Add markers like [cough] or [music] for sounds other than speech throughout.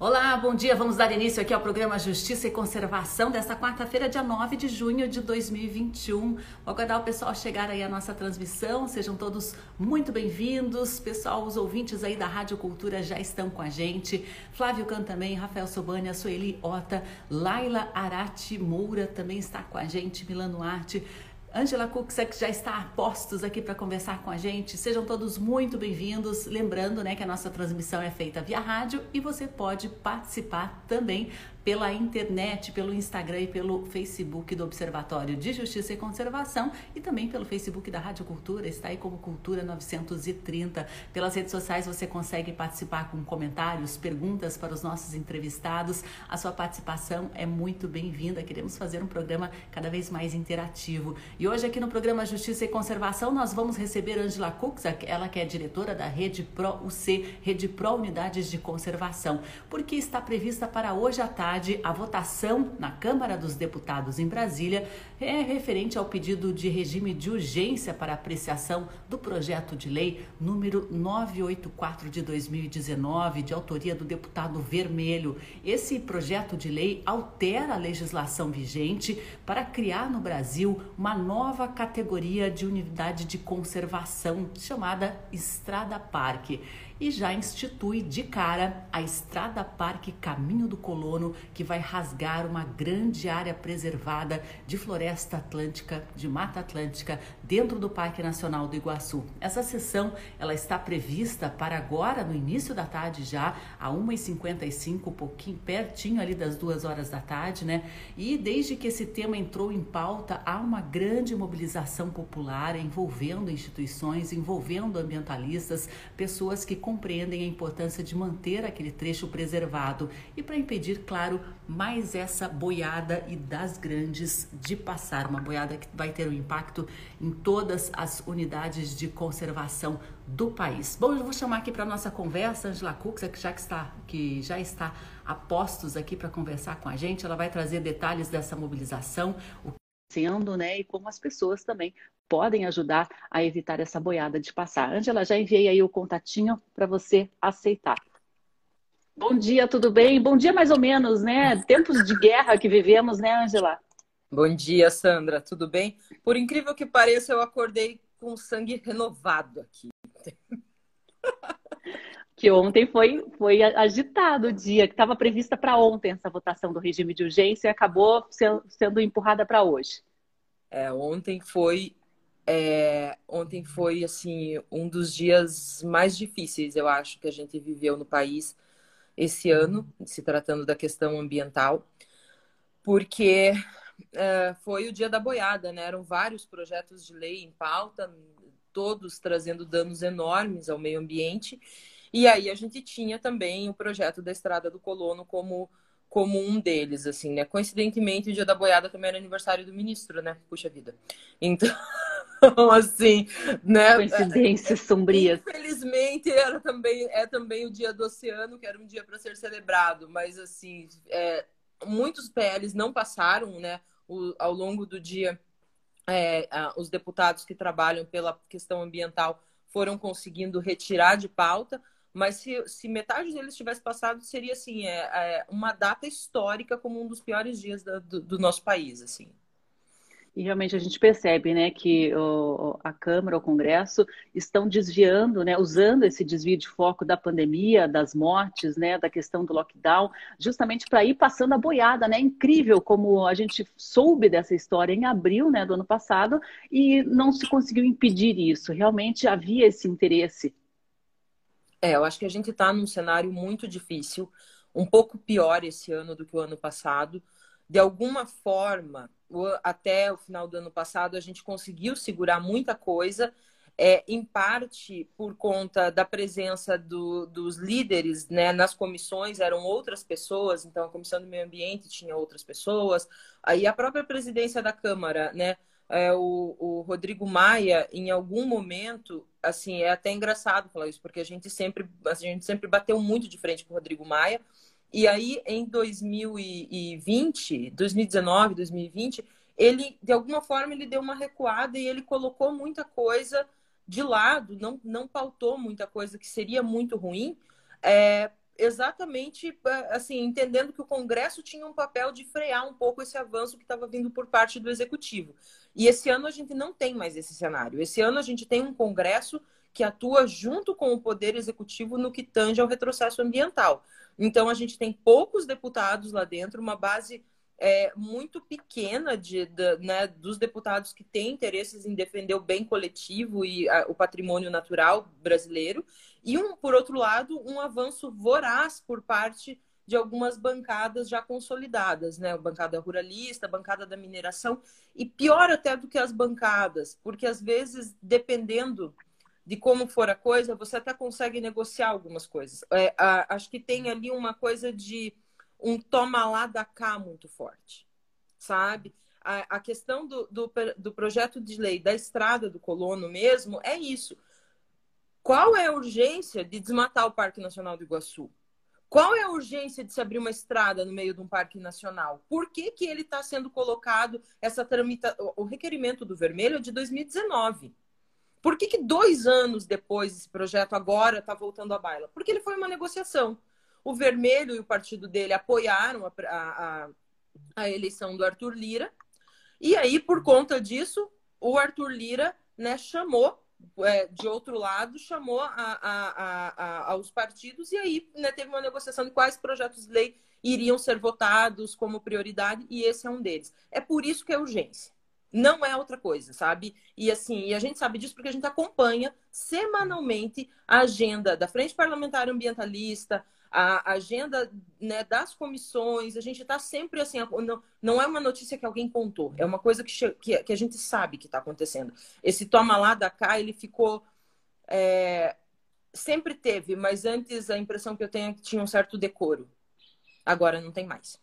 Olá, bom dia. Vamos dar início aqui ao programa Justiça e Conservação desta quarta-feira, dia 9 de junho de 2021. Vou aguardar o pessoal chegar aí à nossa transmissão. Sejam todos muito bem-vindos. Pessoal, os ouvintes aí da Rádio Cultura já estão com a gente. Flávio Can também, Rafael Sobania, Sueli Ota, Laila Arati Moura também está com a gente, Milano Arte. Angela Kuxek já está a postos aqui para conversar com a gente. Sejam todos muito bem-vindos. Lembrando né, que a nossa transmissão é feita via rádio e você pode participar também pela internet, pelo Instagram e pelo Facebook do Observatório de Justiça e Conservação e também pelo Facebook da Rádio Cultura, está aí como Cultura 930. Pelas redes sociais você consegue participar com comentários, perguntas para os nossos entrevistados. A sua participação é muito bem-vinda. Queremos fazer um programa cada vez mais interativo. E hoje aqui no programa Justiça e Conservação nós vamos receber Angela Kuczak, ela que é diretora da Rede Pro UC, Rede Pro Unidades de Conservação, porque está prevista para hoje à tarde tarde, a votação na Câmara dos Deputados em Brasília é referente ao pedido de regime de urgência para apreciação do projeto de lei número 984 de 2019, de autoria do deputado Vermelho. Esse projeto de lei altera a legislação vigente para criar no Brasil uma nova categoria de unidade de conservação chamada Estrada Parque e já institui de cara a Estrada Parque Caminho do Colono, que vai rasgar uma grande área preservada de floresta atlântica, de mata atlântica, dentro do Parque Nacional do Iguaçu. Essa sessão ela está prevista para agora, no início da tarde já, a 1h55, um pouquinho pertinho ali das duas horas da tarde, né? E desde que esse tema entrou em pauta, há uma grande mobilização popular envolvendo instituições, envolvendo ambientalistas, pessoas que compreendem a importância de manter aquele trecho preservado e para impedir, claro, mais essa boiada e das grandes de passar, uma boiada que vai ter um impacto em todas as unidades de conservação do país. Bom, eu vou chamar aqui para nossa conversa Angela Cuxa, que já está que já está a postos aqui para conversar com a gente, ela vai trazer detalhes dessa mobilização, o sendo, né, e como as pessoas também podem ajudar a evitar essa boiada de passar. Angela, já enviei aí o contatinho para você aceitar. Bom dia, tudo bem? Bom dia mais ou menos, né? Tempos de guerra que vivemos, né, Angela? Bom dia, Sandra, tudo bem? Por incrível que pareça, eu acordei com sangue renovado aqui. [laughs] que ontem foi, foi agitado o dia, que estava prevista para ontem essa votação do regime de urgência e acabou sendo empurrada para hoje. É, ontem foi é, ontem foi assim um dos dias mais difíceis, eu acho, que a gente viveu no país esse ano, se tratando da questão ambiental, porque é, foi o dia da boiada, né? Eram vários projetos de lei em pauta, todos trazendo danos enormes ao meio ambiente. E aí a gente tinha também o projeto da Estrada do Colono como como um deles, assim, né? Coincidentemente, o dia da boiada também era aniversário do ministro, né? Puxa vida. Então, [laughs] assim, né? Coincidências sombrias. Infelizmente, era também, é também o dia do oceano, que era um dia para ser celebrado, mas, assim, é, muitos PLs não passaram, né? O, ao longo do dia, é, os deputados que trabalham pela questão ambiental foram conseguindo retirar de pauta, mas se, se metade deles tivesse passado, seria assim, é, é, uma data histórica como um dos piores dias da, do, do, nosso país, assim. E realmente a gente percebe, né, que o, a Câmara, o Congresso estão desviando, né, usando esse desvio de foco da pandemia, das mortes, né, da questão do lockdown, justamente para ir passando a boiada, né? Incrível como a gente soube dessa história em abril, né, do ano passado e não se conseguiu impedir isso. Realmente havia esse interesse é, eu acho que a gente está num cenário muito difícil, um pouco pior esse ano do que o ano passado. De alguma forma, até o final do ano passado, a gente conseguiu segurar muita coisa, é, em parte por conta da presença do, dos líderes né, nas comissões, eram outras pessoas, então a Comissão do Meio Ambiente tinha outras pessoas, aí a própria presidência da Câmara, né? é, o, o, Rodrigo Maia, em algum momento, assim, é até engraçado falar isso, porque a gente sempre, a gente sempre bateu muito de frente com o Rodrigo Maia. E aí, em 2020, 2019, 2020, ele, de alguma forma, ele deu uma recuada e ele colocou muita coisa de lado, não, não pautou muita coisa que seria muito ruim, é, exatamente assim, entendendo que o Congresso tinha um papel de frear um pouco esse avanço que estava vindo por parte do Executivo. E esse ano a gente não tem mais esse cenário. Esse ano a gente tem um Congresso que atua junto com o Poder Executivo no que tange ao retrocesso ambiental. Então, a gente tem poucos deputados lá dentro, uma base é, muito pequena de, de né, dos deputados que têm interesses em defender o bem coletivo e a, o patrimônio natural brasileiro, e, um, por outro lado, um avanço voraz por parte de algumas bancadas já consolidadas, né? A bancada ruralista, a bancada da mineração, e pior até do que as bancadas, porque às vezes, dependendo de como for a coisa, você até consegue negociar algumas coisas. É, a, acho que tem ali uma coisa de um toma lá da cá muito forte, sabe? A, a questão do, do, do projeto de lei da estrada do colono mesmo é isso. Qual é a urgência de desmatar o Parque Nacional do Iguaçu? Qual é a urgência de se abrir uma estrada no meio de um parque nacional? Por que, que ele está sendo colocado essa tramita... O requerimento do vermelho é de 2019. Por que, que dois anos depois esse projeto agora está voltando à baila? Porque ele foi uma negociação. O Vermelho e o partido dele apoiaram a, a, a eleição do Arthur Lira. E aí, por conta disso, o Arthur Lira né, chamou, é, de outro lado, chamou a, a, aos partidos e aí né, teve uma negociação de quais projetos de lei iriam ser votados como prioridade, e esse é um deles. É por isso que é urgência. Não é outra coisa, sabe? E assim, e a gente sabe disso porque a gente acompanha semanalmente a agenda da Frente Parlamentar Ambientalista, a agenda né, das comissões, a gente está sempre assim, não, não é uma notícia que alguém contou, é uma coisa que, que, que a gente sabe que está acontecendo. Esse toma lá da cá, ele ficou. É, sempre teve, mas antes a impressão que eu tenho é que tinha um certo decoro. Agora não tem mais.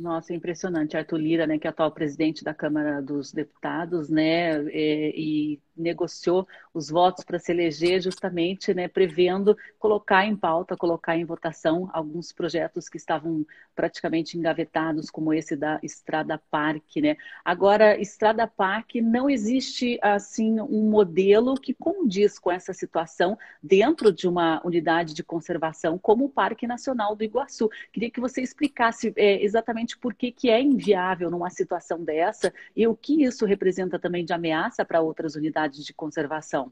Nossa, impressionante. Arthur Lira, né, que é atual presidente da Câmara dos Deputados, né, e, e negociou os votos para se eleger justamente, né, prevendo colocar em pauta, colocar em votação alguns projetos que estavam praticamente engavetados, como esse da Estrada Parque, né. Agora, Estrada Parque não existe assim um modelo que condiz com essa situação dentro de uma unidade de conservação como o Parque Nacional do Iguaçu. Queria que você explicasse é, exatamente por que, que é inviável numa situação dessa e o que isso representa também de ameaça para outras unidades unidades de conservação?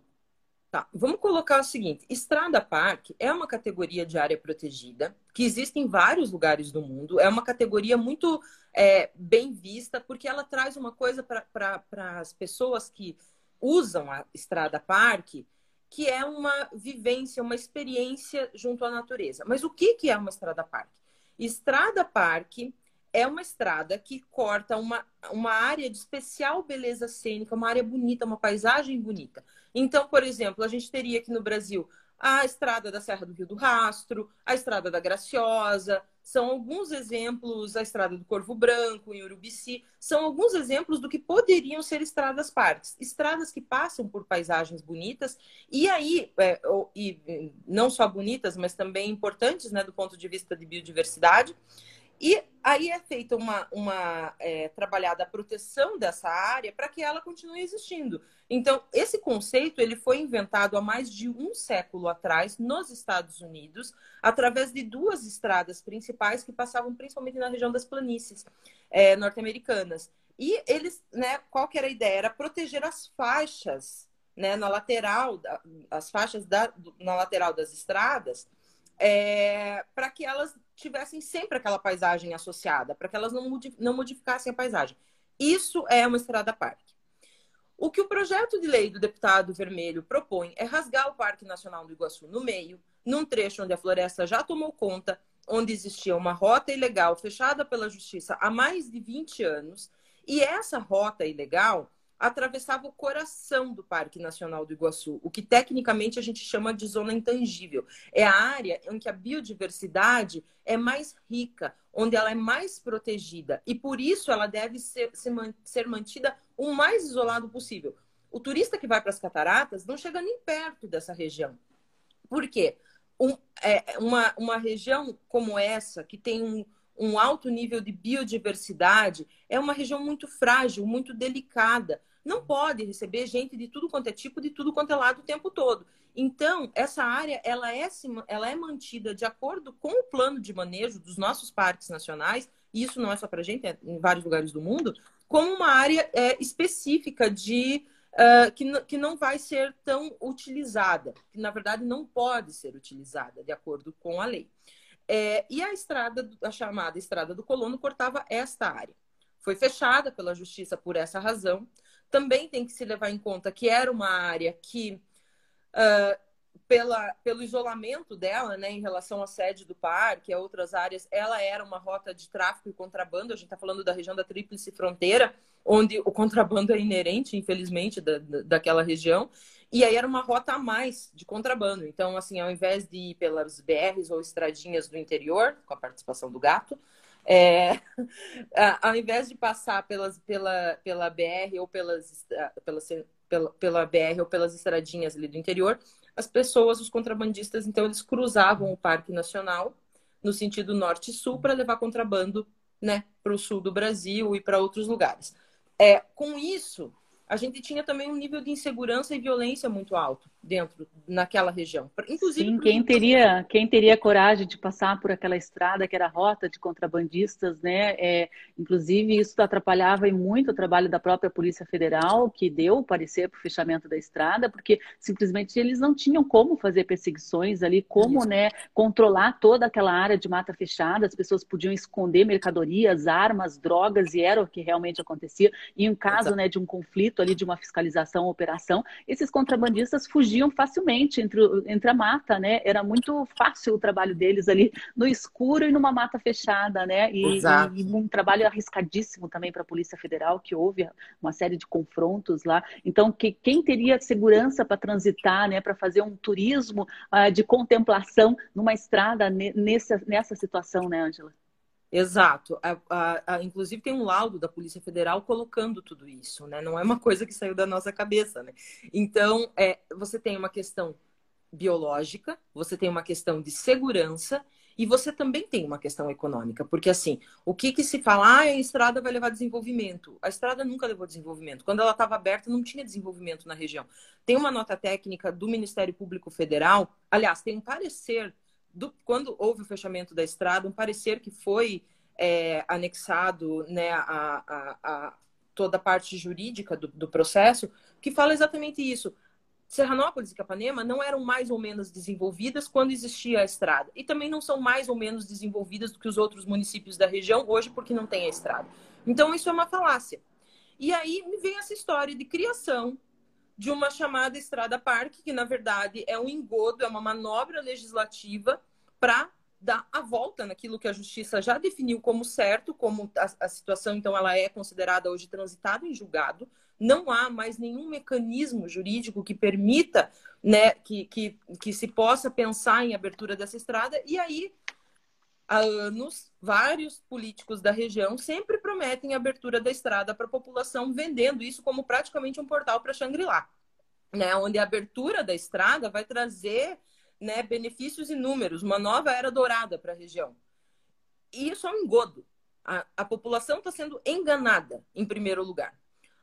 Tá, vamos colocar o seguinte: Estrada Parque é uma categoria de área protegida que existe em vários lugares do mundo. É uma categoria muito é, bem vista porque ela traz uma coisa para as pessoas que usam a Estrada Parque, que é uma vivência, uma experiência junto à natureza. Mas o que, que é uma Estrada Parque? Estrada Parque é uma estrada que corta uma, uma área de especial beleza cênica, uma área bonita, uma paisagem bonita. Então, por exemplo, a gente teria aqui no Brasil a estrada da Serra do Rio do Rastro, a estrada da Graciosa, são alguns exemplos, a estrada do Corvo Branco, em Urubici, são alguns exemplos do que poderiam ser estradas parques. Estradas que passam por paisagens bonitas e aí, é, e não só bonitas, mas também importantes né, do ponto de vista de biodiversidade. E aí é feita uma, uma é, trabalhada a proteção dessa área para que ela continue existindo. Então, esse conceito ele foi inventado há mais de um século atrás nos Estados Unidos, através de duas estradas principais que passavam principalmente na região das planícies é, norte-americanas. E eles, né, qual que era a ideia? Era proteger as faixas né, na lateral, as faixas da, na lateral das estradas, é, para que elas tivessem sempre aquela paisagem associada, para que elas não, não modificassem a paisagem. Isso é uma estrada parque. O que o projeto de lei do deputado Vermelho propõe é rasgar o Parque Nacional do Iguaçu no meio, num trecho onde a floresta já tomou conta, onde existia uma rota ilegal fechada pela justiça há mais de 20 anos, e essa rota ilegal atravessava o coração do Parque Nacional do Iguaçu, o que tecnicamente a gente chama de zona intangível. É a área em que a biodiversidade é mais rica, onde ela é mais protegida e por isso ela deve ser, ser mantida o mais isolado possível. O turista que vai para as cataratas não chega nem perto dessa região. Por quê? Um, é, uma, uma região como essa, que tem um, um alto nível de biodiversidade, é uma região muito frágil, muito delicada. Não pode receber gente de tudo quanto é tipo, de tudo quanto é lado o tempo todo. Então, essa área ela é, ela é mantida de acordo com o plano de manejo dos nossos parques nacionais, e isso não é só para a gente, é em vários lugares do mundo, como uma área é, específica de uh, que, que não vai ser tão utilizada, que na verdade não pode ser utilizada de acordo com a lei. É, e a estrada, a chamada Estrada do Colono, cortava esta área. Foi fechada pela justiça por essa razão. Também tem que se levar em conta que era uma área que, uh, pela, pelo isolamento dela, né, em relação à sede do parque, a outras áreas, ela era uma rota de tráfico e contrabando. A gente está falando da região da Tríplice Fronteira, onde o contrabando é inerente, infelizmente, da, daquela região. E aí era uma rota a mais de contrabando. Então, assim, ao invés de ir pelas BRs ou estradinhas do interior, com a participação do gato, é, [laughs] ao invés de passar pelas, pela, pela BR ou pelas, pela, pela, pela BR ou pelas estradinhas ali do interior, as pessoas, os contrabandistas, então, eles cruzavam o Parque Nacional no sentido norte-sul para levar contrabando né, para o sul do Brasil e para outros lugares. É, com isso, a gente tinha também um nível de insegurança e violência muito alto dentro naquela região. Inclusive, Sim, quem teria quem teria coragem de passar por aquela estrada que era rota de contrabandistas, né? É, inclusive isso atrapalhava muito o trabalho da própria Polícia Federal, que deu o parecer para o fechamento da estrada, porque simplesmente eles não tinham como fazer perseguições ali, como, isso. né, controlar toda aquela área de mata fechada. As pessoas podiam esconder mercadorias, armas, drogas e era o que realmente acontecia. E em caso, Exato. né, de um conflito ali de uma fiscalização, operação, esses contrabandistas fugiam fugiam facilmente entre, entre a mata, né? Era muito fácil o trabalho deles ali no escuro e numa mata fechada, né? E, e, e um trabalho arriscadíssimo também para a Polícia Federal, que houve uma série de confrontos lá. Então, que, quem teria segurança para transitar, né? Para fazer um turismo uh, de contemplação numa estrada nessa, nessa situação, né, Angela? Exato. A, a, a, inclusive tem um laudo da Polícia Federal colocando tudo isso, né? Não é uma coisa que saiu da nossa cabeça, né? Então, é, você tem uma questão biológica, você tem uma questão de segurança e você também tem uma questão econômica, porque assim, o que que se fala, ah, a estrada vai levar desenvolvimento. A estrada nunca levou desenvolvimento. Quando ela estava aberta, não tinha desenvolvimento na região. Tem uma nota técnica do Ministério Público Federal, aliás, tem um parecer do, quando houve o fechamento da estrada, um parecer que foi é, anexado né, a, a, a, toda a parte jurídica do, do processo, que fala exatamente isso. Serranópolis e Capanema não eram mais ou menos desenvolvidas quando existia a estrada. E também não são mais ou menos desenvolvidas do que os outros municípios da região hoje, porque não tem a estrada. Então, isso é uma falácia. E aí me vem essa história de criação de uma chamada Estrada Parque, que na verdade é um engodo, é uma manobra legislativa para dar a volta naquilo que a justiça já definiu como certo, como a, a, situação então ela é considerada hoje transitada em julgado, não há mais nenhum mecanismo jurídico que permita né, que, que, que se possa pensar em abertura dessa estrada, e aí há anos, vários políticos da região sempre prometem abertura da estrada para a população, vendendo isso como praticamente um portal para Xangri-Lá, né? onde a abertura da estrada vai trazer né, benefícios inúmeros, uma nova era dourada para a região. E isso é um engodo. A, a população está sendo enganada, em primeiro lugar.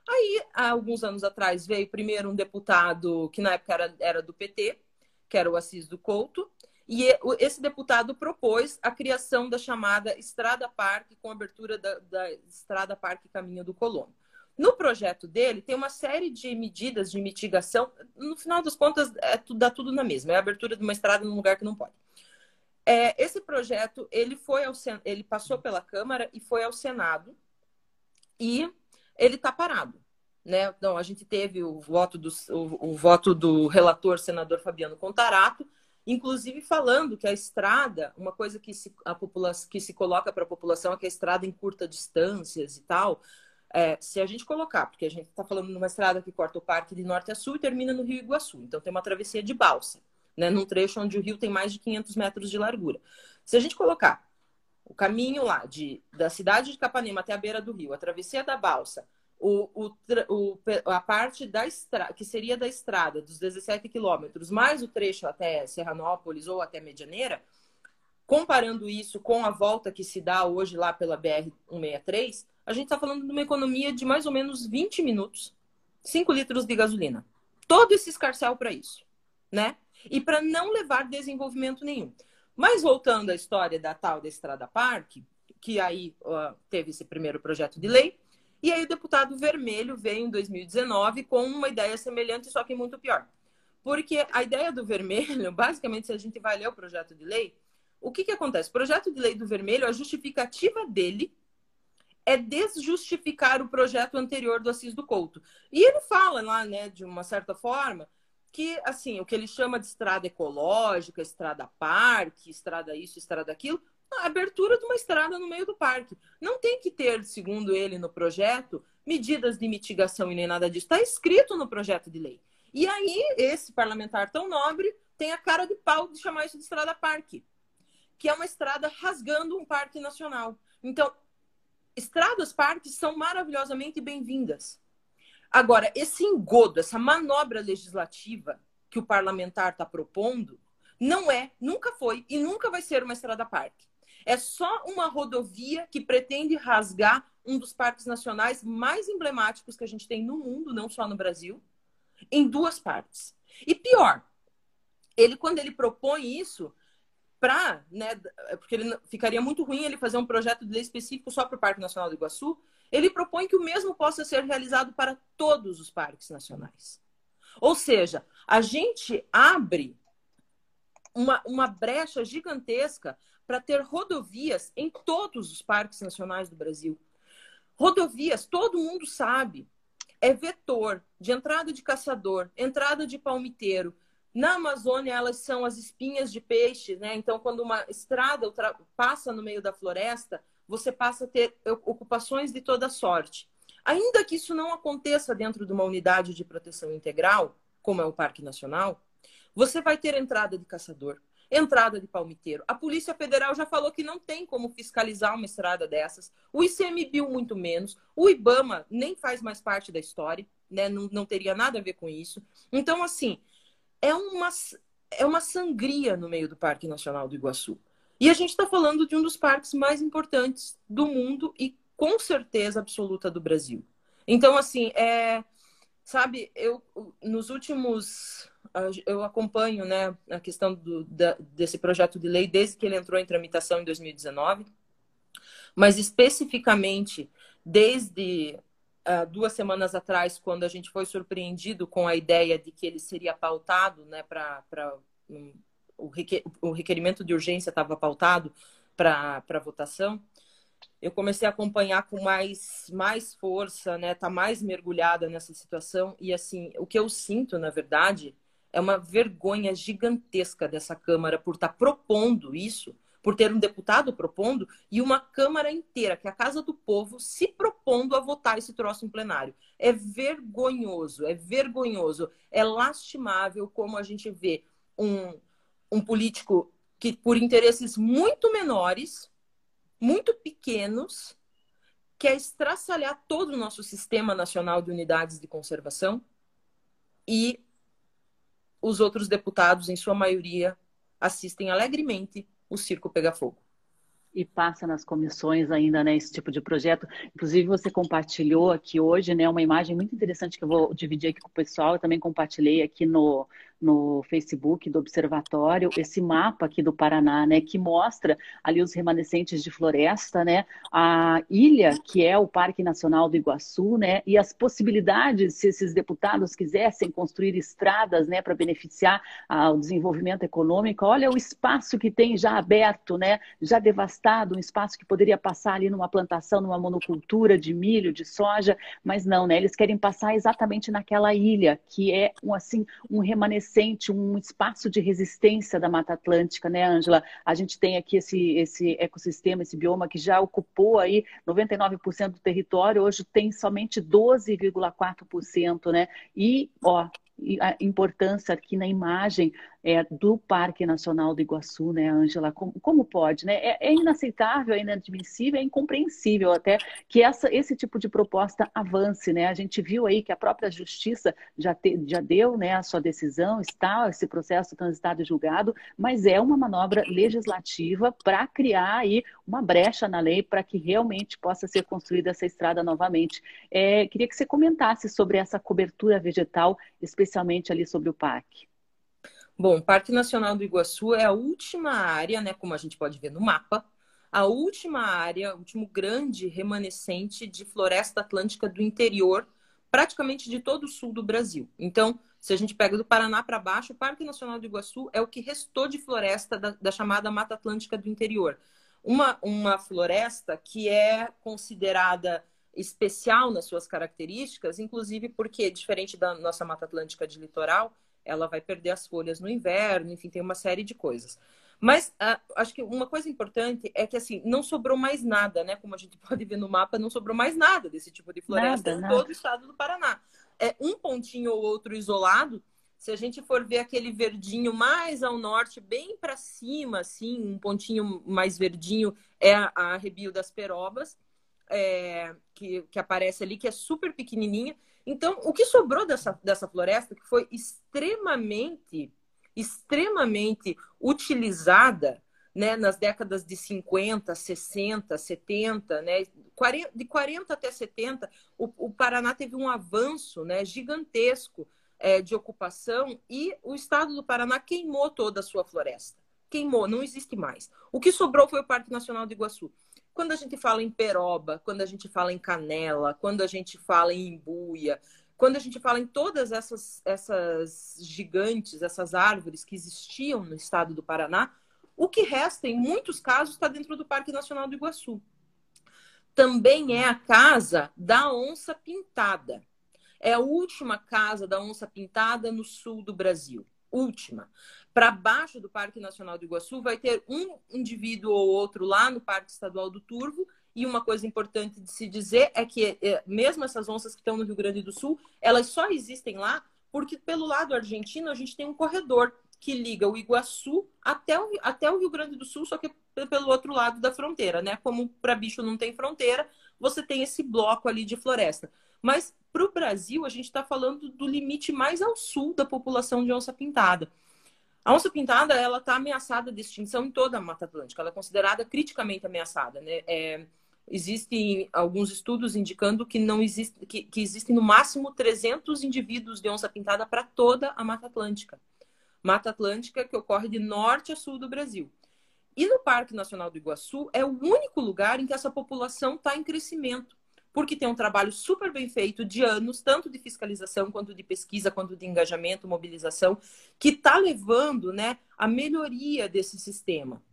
Aí, há alguns anos atrás, veio primeiro um deputado que na época era, era do PT, que era o Assis do Couto, e esse deputado propôs a criação da chamada Estrada Parque, com abertura da, da Estrada Parque Caminho do Colono. No projeto dele, tem uma série de medidas de mitigação. No final das contas, é, dá tudo na mesma. É a abertura de uma estrada num lugar que não pode. É, esse projeto, ele, foi ao, ele passou pela Câmara e foi ao Senado. E ele está parado. Né? Então, a gente teve o voto do, o, o voto do relator, senador Fabiano Contarato, inclusive falando que a estrada, uma coisa que se, a população, que se coloca para a população é que a estrada em curta distâncias e tal, é, se a gente colocar, porque a gente está falando numa estrada que corta o parque de norte a sul e termina no Rio Iguaçu, então tem uma travessia de balsa, né, num trecho onde o rio tem mais de 500 metros de largura. Se a gente colocar o caminho lá de, da cidade de Capanema até a beira do rio, a travessia da balsa, o, o, o, a parte da estrada, que seria da estrada, dos 17 quilômetros, mais o trecho até Serranópolis ou até Medianeira, comparando isso com a volta que se dá hoje lá pela BR-163, a gente está falando de uma economia de mais ou menos 20 minutos 5 litros de gasolina. Todo esse escarcel para isso, né? E para não levar desenvolvimento nenhum. Mas voltando à história da tal da Estrada Parque, que aí teve esse primeiro projeto de lei, e aí o deputado Vermelho veio em 2019 com uma ideia semelhante, só que muito pior. Porque a ideia do Vermelho, [laughs] basicamente, se a gente vai ler o projeto de lei, o que, que acontece? O projeto de lei do Vermelho, a justificativa dele é desjustificar o projeto anterior do Assis do Couto. E ele fala lá, né, de uma certa forma, que assim, o que ele chama de estrada ecológica, estrada parque, estrada isso, estrada aquilo, a abertura de uma estrada no meio do parque. Não tem que ter, segundo ele no projeto, medidas de mitigação e nem nada disso. Está escrito no projeto de lei. E aí, esse parlamentar tão nobre tem a cara de pau de chamar isso de estrada parque, que é uma estrada rasgando um parque nacional. Então, estradas parques são maravilhosamente bem-vindas. Agora, esse engodo, essa manobra legislativa que o parlamentar está propondo, não é, nunca foi e nunca vai ser uma estrada parque. É só uma rodovia que pretende rasgar um dos parques nacionais mais emblemáticos que a gente tem no mundo, não só no Brasil, em duas partes. E pior, ele quando ele propõe isso, para, né, porque ele ficaria muito ruim ele fazer um projeto de lei específico só para o Parque Nacional do Iguaçu, ele propõe que o mesmo possa ser realizado para todos os parques nacionais. Ou seja, a gente abre uma, uma brecha gigantesca para ter rodovias em todos os parques nacionais do Brasil. Rodovias, todo mundo sabe, é vetor de entrada de caçador, entrada de palmiteiro, na Amazônia, elas são as espinhas de peixe, né? Então, quando uma estrada passa no meio da floresta, você passa a ter ocupações de toda sorte. Ainda que isso não aconteça dentro de uma unidade de proteção integral, como é o Parque Nacional, você vai ter entrada de caçador, entrada de palmiteiro. A Polícia Federal já falou que não tem como fiscalizar uma estrada dessas. O ICMBio, muito menos. O IBAMA nem faz mais parte da história, né? Não, não teria nada a ver com isso. Então, assim, é uma, é uma sangria no meio do Parque Nacional do Iguaçu. E a gente está falando de um dos parques mais importantes do mundo e com certeza absoluta do Brasil. Então, assim, é, sabe, eu nos últimos eu acompanho né, a questão do, da, desse projeto de lei desde que ele entrou em tramitação em 2019, mas especificamente desde uh, duas semanas atrás, quando a gente foi surpreendido com a ideia de que ele seria pautado, né, para um, o, requer, o requerimento de urgência estava pautado para votação, eu comecei a acompanhar com mais, mais força, né, tá mais mergulhada nessa situação. E assim, o que eu sinto, na verdade, é uma vergonha gigantesca dessa Câmara por estar tá propondo isso por ter um deputado propondo e uma Câmara inteira, que é a Casa do Povo, se propondo a votar esse troço em plenário. É vergonhoso, é vergonhoso, é lastimável como a gente vê um, um político que, por interesses muito menores, muito pequenos, quer estraçalhar todo o nosso sistema nacional de unidades de conservação e os outros deputados, em sua maioria, assistem alegremente o circo pega fogo. E passa nas comissões ainda, né, esse tipo de projeto. Inclusive, você compartilhou aqui hoje, né, uma imagem muito interessante que eu vou dividir aqui com o pessoal. Eu também compartilhei aqui no, no Facebook do Observatório esse mapa aqui do Paraná, né, que mostra ali os remanescentes de floresta, né, a ilha que é o Parque Nacional do Iguaçu, né, e as possibilidades se esses deputados quisessem construir estradas, né, para beneficiar ah, o desenvolvimento econômico. Olha o espaço que tem já aberto, né, já devastado, um espaço que poderia passar ali numa plantação, numa monocultura de milho, de soja, mas não, né, eles querem passar exatamente naquela ilha que é um assim um remanescente sente um espaço de resistência da Mata Atlântica, né, Ângela? A gente tem aqui esse, esse ecossistema, esse bioma que já ocupou aí 99% do território, hoje tem somente 12,4%, né? E, ó, a importância aqui na imagem é, do Parque Nacional do Iguaçu, né, Ângela? Como, como, pode, né? É, é, inaceitável, é inadmissível, é incompreensível até que essa, esse tipo de proposta avance, né? A gente viu aí que a própria Justiça já, te, já deu né, a sua decisão, está esse processo transitado e julgado, mas é uma manobra legislativa para criar aí uma brecha na lei para que realmente possa ser construída essa estrada novamente. É, queria que você comentasse sobre essa cobertura vegetal, especialmente ali sobre o parque. Bom, o Parque Nacional do Iguaçu é a última área, né, como a gente pode ver no mapa, a última área, o último grande remanescente de floresta atlântica do interior, praticamente de todo o sul do Brasil. Então, se a gente pega do Paraná para baixo, o Parque Nacional do Iguaçu é o que restou de floresta da, da chamada Mata Atlântica do interior. Uma, uma floresta que é considerada especial nas suas características, inclusive porque, diferente da nossa Mata Atlântica de litoral, ela vai perder as folhas no inverno, enfim, tem uma série de coisas. Mas uh, acho que uma coisa importante é que assim não sobrou mais nada, né? Como a gente [laughs] pode ver no mapa, não sobrou mais nada desse tipo de floresta nada, em nada. todo o estado do Paraná. É um pontinho ou outro isolado. Se a gente for ver aquele verdinho mais ao norte, bem para cima, assim, um pontinho mais verdinho é a, a Arrebio das Perobas é, que, que aparece ali, que é super pequenininha. Então, o que sobrou dessa, dessa floresta, que foi extremamente, extremamente utilizada né, nas décadas de 50, 60, 70, né, de 40 até 70, o, o Paraná teve um avanço né, gigantesco é, de ocupação e o estado do Paraná queimou toda a sua floresta. Queimou, não existe mais. O que sobrou foi o Parque Nacional do Iguaçu. Quando a gente fala em peroba, quando a gente fala em canela, quando a gente fala em embuia, quando a gente fala em todas essas, essas gigantes, essas árvores que existiam no estado do Paraná, o que resta, em muitos casos, está dentro do Parque Nacional do Iguaçu. Também é a casa da onça pintada. É a última casa da onça pintada no sul do Brasil. Última para baixo do Parque Nacional do Iguaçu, vai ter um indivíduo ou outro lá no Parque Estadual do Turvo. E uma coisa importante de se dizer é que, é, mesmo essas onças que estão no Rio Grande do Sul, elas só existem lá porque, pelo lado argentino, a gente tem um corredor que liga o Iguaçu até o, até o Rio Grande do Sul, só que pelo outro lado da fronteira, né? Como para bicho não tem fronteira, você tem esse bloco ali de floresta. Mas para o Brasil, a gente está falando do limite mais ao sul da população de onça pintada. A onça pintada ela está ameaçada de extinção em toda a Mata Atlântica. Ela é considerada criticamente ameaçada. Né? É, existem alguns estudos indicando que não existe, que, que existem no máximo 300 indivíduos de onça pintada para toda a Mata Atlântica. Mata Atlântica que ocorre de norte a sul do Brasil. E no Parque Nacional do Iguaçu é o único lugar em que essa população está em crescimento porque tem um trabalho super bem feito de anos, tanto de fiscalização, quanto de pesquisa, quanto de engajamento, mobilização, que está levando né, a melhoria desse sistema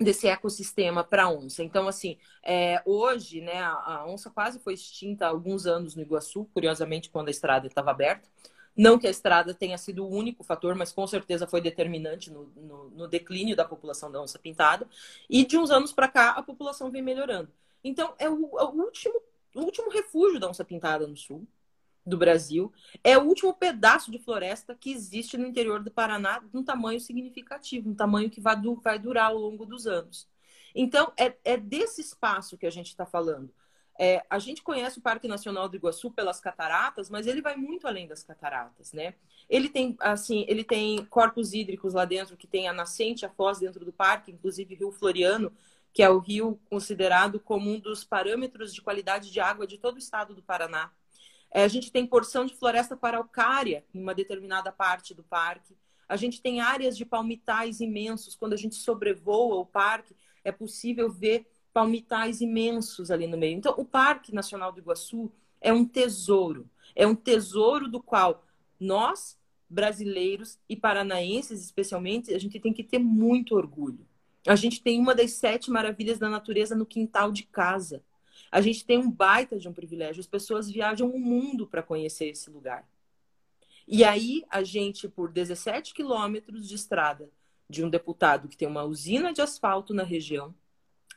desse ecossistema para a onça. Então, assim, é, hoje, né, a, onça quase foi extinta há alguns anos no Iguaçu, curiosamente, quando a estrada estava aberta. Não que a estrada tenha sido o único fator, mas com certeza foi determinante no, no, no declínio da população da onça pintada. E de uns anos para cá, a população vem melhorando. Então, é o, é o último o último refúgio da onça pintada no sul do Brasil. É o último pedaço de floresta que existe no interior do Paraná de um tamanho significativo, um tamanho que vai, vai durar ao longo dos anos. Então, é, é desse espaço que a gente está falando. É, a gente conhece o Parque Nacional do Iguaçu pelas cataratas, mas ele vai muito além das cataratas, né? Ele tem, assim, ele tem corpos hídricos lá dentro, que tem a nascente, a foz dentro do parque, inclusive Rio Floriano, que é o rio considerado como um dos parâmetros de qualidade de água de todo o estado do Paraná. É, a gente tem porção de floresta paraucária em uma determinada parte do parque. A gente tem áreas de palmitais imensos. Quando a gente sobrevoa o parque, é possível ver palmitais imensos ali no meio. Então, o Parque Nacional do Iguaçu é um tesouro. É um tesouro do qual nós, brasileiros e paranaenses especialmente, a gente tem que ter muito orgulho. A gente tem uma das sete maravilhas da natureza no quintal de casa. A gente tem um baita de um privilégio. As pessoas viajam o mundo para conhecer esse lugar. E aí, a gente, por 17 quilômetros de estrada de um deputado que tem uma usina de asfalto na região,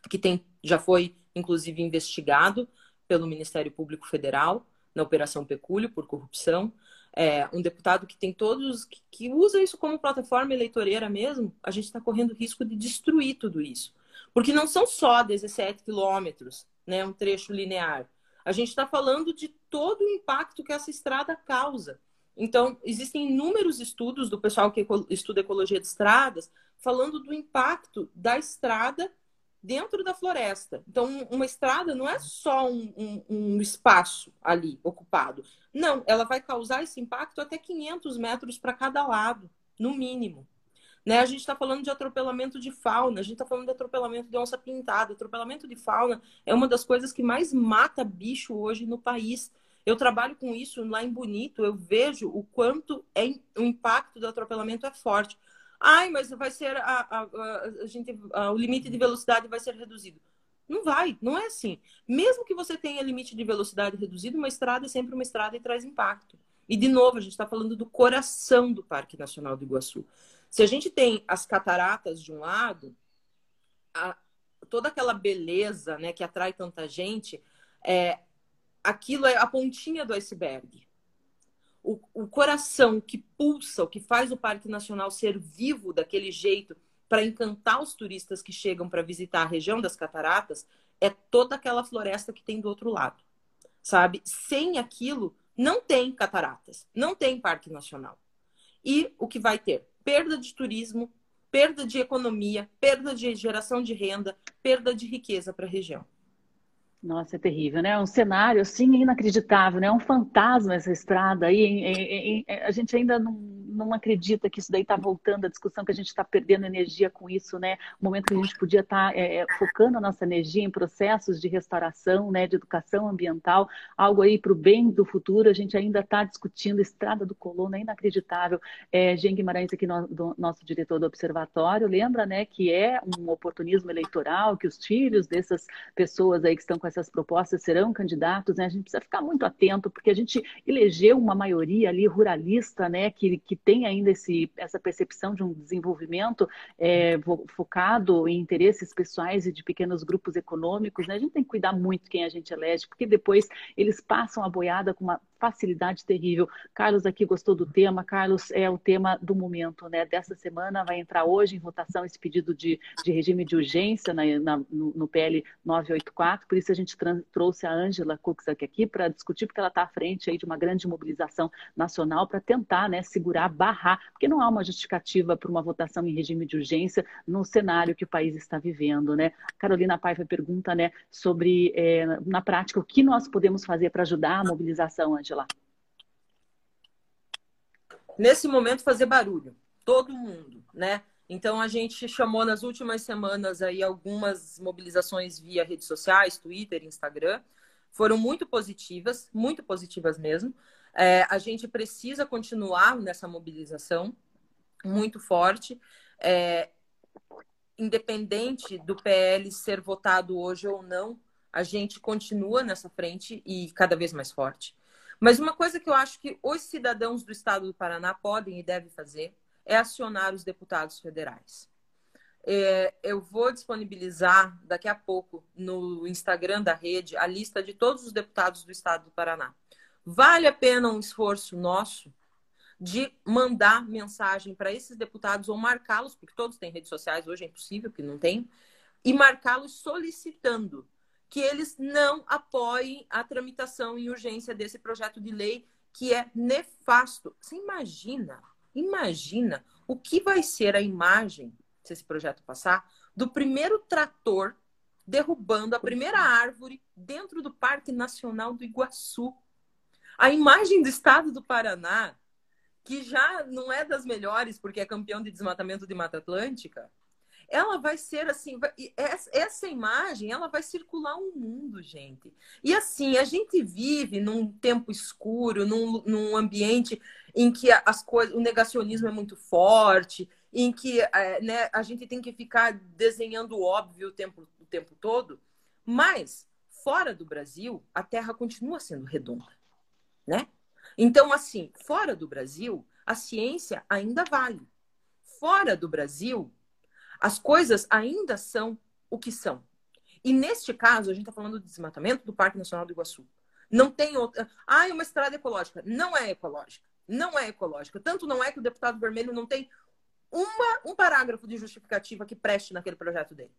que tem, já foi, inclusive, investigado pelo Ministério Público Federal na Operação Pecúlio por corrupção, é, um deputado que tem todos, que, que usa isso como plataforma eleitoreira mesmo, a gente está correndo risco de destruir tudo isso. Porque não são só 17 quilômetros, né, um trecho linear. A gente está falando de todo o impacto que essa estrada causa. Então, existem inúmeros estudos do pessoal que estuda ecologia de estradas falando do impacto da estrada dentro da floresta. Então, uma estrada não é só um, um, um, espaço ali ocupado. Não, ela vai causar esse impacto até 500 metros para cada lado, no mínimo. Né? A gente está falando de atropelamento de fauna, a gente está falando de atropelamento de onça pintada. Atropelamento de fauna é uma das coisas que mais mata bicho hoje no país. Eu trabalho com isso lá em Bonito, eu vejo o quanto é, o impacto do atropelamento é forte. Ai, mas vai ser a, a, a, a gente, o limite de velocidade vai ser reduzido. Não vai, não é assim. Mesmo que você tenha limite de velocidade reduzido, uma estrada é sempre uma estrada e traz impacto. E, de novo, a gente está falando do coração do Parque Nacional do Iguaçu. Se a gente tem as cataratas de um lado, a, toda aquela beleza né, que atrai tanta gente, é, aquilo é a pontinha do iceberg o, o coração que pulsa, o que faz o Parque Nacional ser vivo daquele jeito para encantar os turistas que chegam para visitar a região das cataratas é toda aquela floresta que tem do outro lado. Sabe? Sem aquilo, não tem cataratas, não tem Parque Nacional. E o que vai ter? Perda de turismo, perda de economia, perda de geração de renda, perda de riqueza para a região. Nossa, é terrível, né? É um cenário assim inacreditável, né? É um fantasma essa estrada aí. a gente ainda não, não acredita que isso daí está voltando, a discussão que a gente está perdendo energia com isso, né? O momento que a gente podia estar tá, é, é, focando a nossa energia em processos de restauração, né? De educação ambiental, algo aí para o bem do futuro, a gente ainda está discutindo estrada do colono, é inacreditável. É, Jean Guimarães aqui, no, do, nosso diretor do observatório, lembra, né? Que é um oportunismo eleitoral, que os filhos dessas pessoas aí que estão com essas propostas serão candidatos, né? A gente precisa ficar muito atento, porque a gente elegeu uma maioria ali ruralista, né? Que, que tem ainda esse, essa percepção de um desenvolvimento é, focado em interesses pessoais e de pequenos grupos econômicos, né? A gente tem que cuidar muito quem a gente elege, porque depois eles passam a boiada com uma facilidade terrível. Carlos aqui gostou do tema. Carlos é o tema do momento, né? Dessa semana vai entrar hoje em votação esse pedido de, de regime de urgência na, na, no, no, PL 984. Por isso a gente trouxe a Ângela Cuxac aqui para discutir, porque ela está à frente aí de uma grande mobilização nacional para tentar, né, segurar, barrar, porque não há uma justificativa para uma votação em regime de urgência no cenário que o país está vivendo, né? Carolina Paiva pergunta, né, sobre é, na prática o que nós podemos fazer para ajudar a mobilização, lá? Nesse momento, fazer barulho. Todo mundo, né? Então, a gente chamou nas últimas semanas aí algumas mobilizações via redes sociais, Twitter, Instagram. Foram muito positivas, muito positivas mesmo. É, a gente precisa continuar nessa mobilização muito forte. É, independente do PL ser votado hoje ou não, a gente continua nessa frente e cada vez mais forte. Mas uma coisa que eu acho que os cidadãos do estado do Paraná podem e devem fazer é acionar os deputados federais. É, eu vou disponibilizar daqui a pouco no Instagram da rede a lista de todos os deputados do estado do Paraná. Vale a pena um esforço nosso de mandar mensagem para esses deputados ou marcá-los, porque todos têm redes sociais, hoje é impossível que não tem, e marcá-los solicitando que eles não apoiem a tramitação em urgência desse projeto de lei que é nefasto. Você imagina, imagina o que vai ser a imagem, se esse projeto passar, do primeiro trator derrubando a primeira árvore dentro do Parque Nacional do Iguaçu. A imagem do estado do Paraná, que já não é das melhores porque é campeão de desmatamento de Mata Atlântica, ela vai ser assim, essa imagem, ela vai circular o um mundo, gente. E assim, a gente vive num tempo escuro, num, num ambiente em que as coisas, o negacionismo é muito forte, em que é, né, a gente tem que ficar desenhando o óbvio o tempo, o tempo todo. Mas, fora do Brasil, a Terra continua sendo redonda, né? Então, assim, fora do Brasil, a ciência ainda vale. Fora do Brasil, as coisas ainda são o que são. E neste caso, a gente está falando de desmatamento do Parque Nacional do Iguaçu. Não tem outra. Ah, é uma estrada ecológica. Não é ecológica. Não é ecológica. Tanto não é que o deputado vermelho não tem uma, um parágrafo de justificativa que preste naquele projeto dele.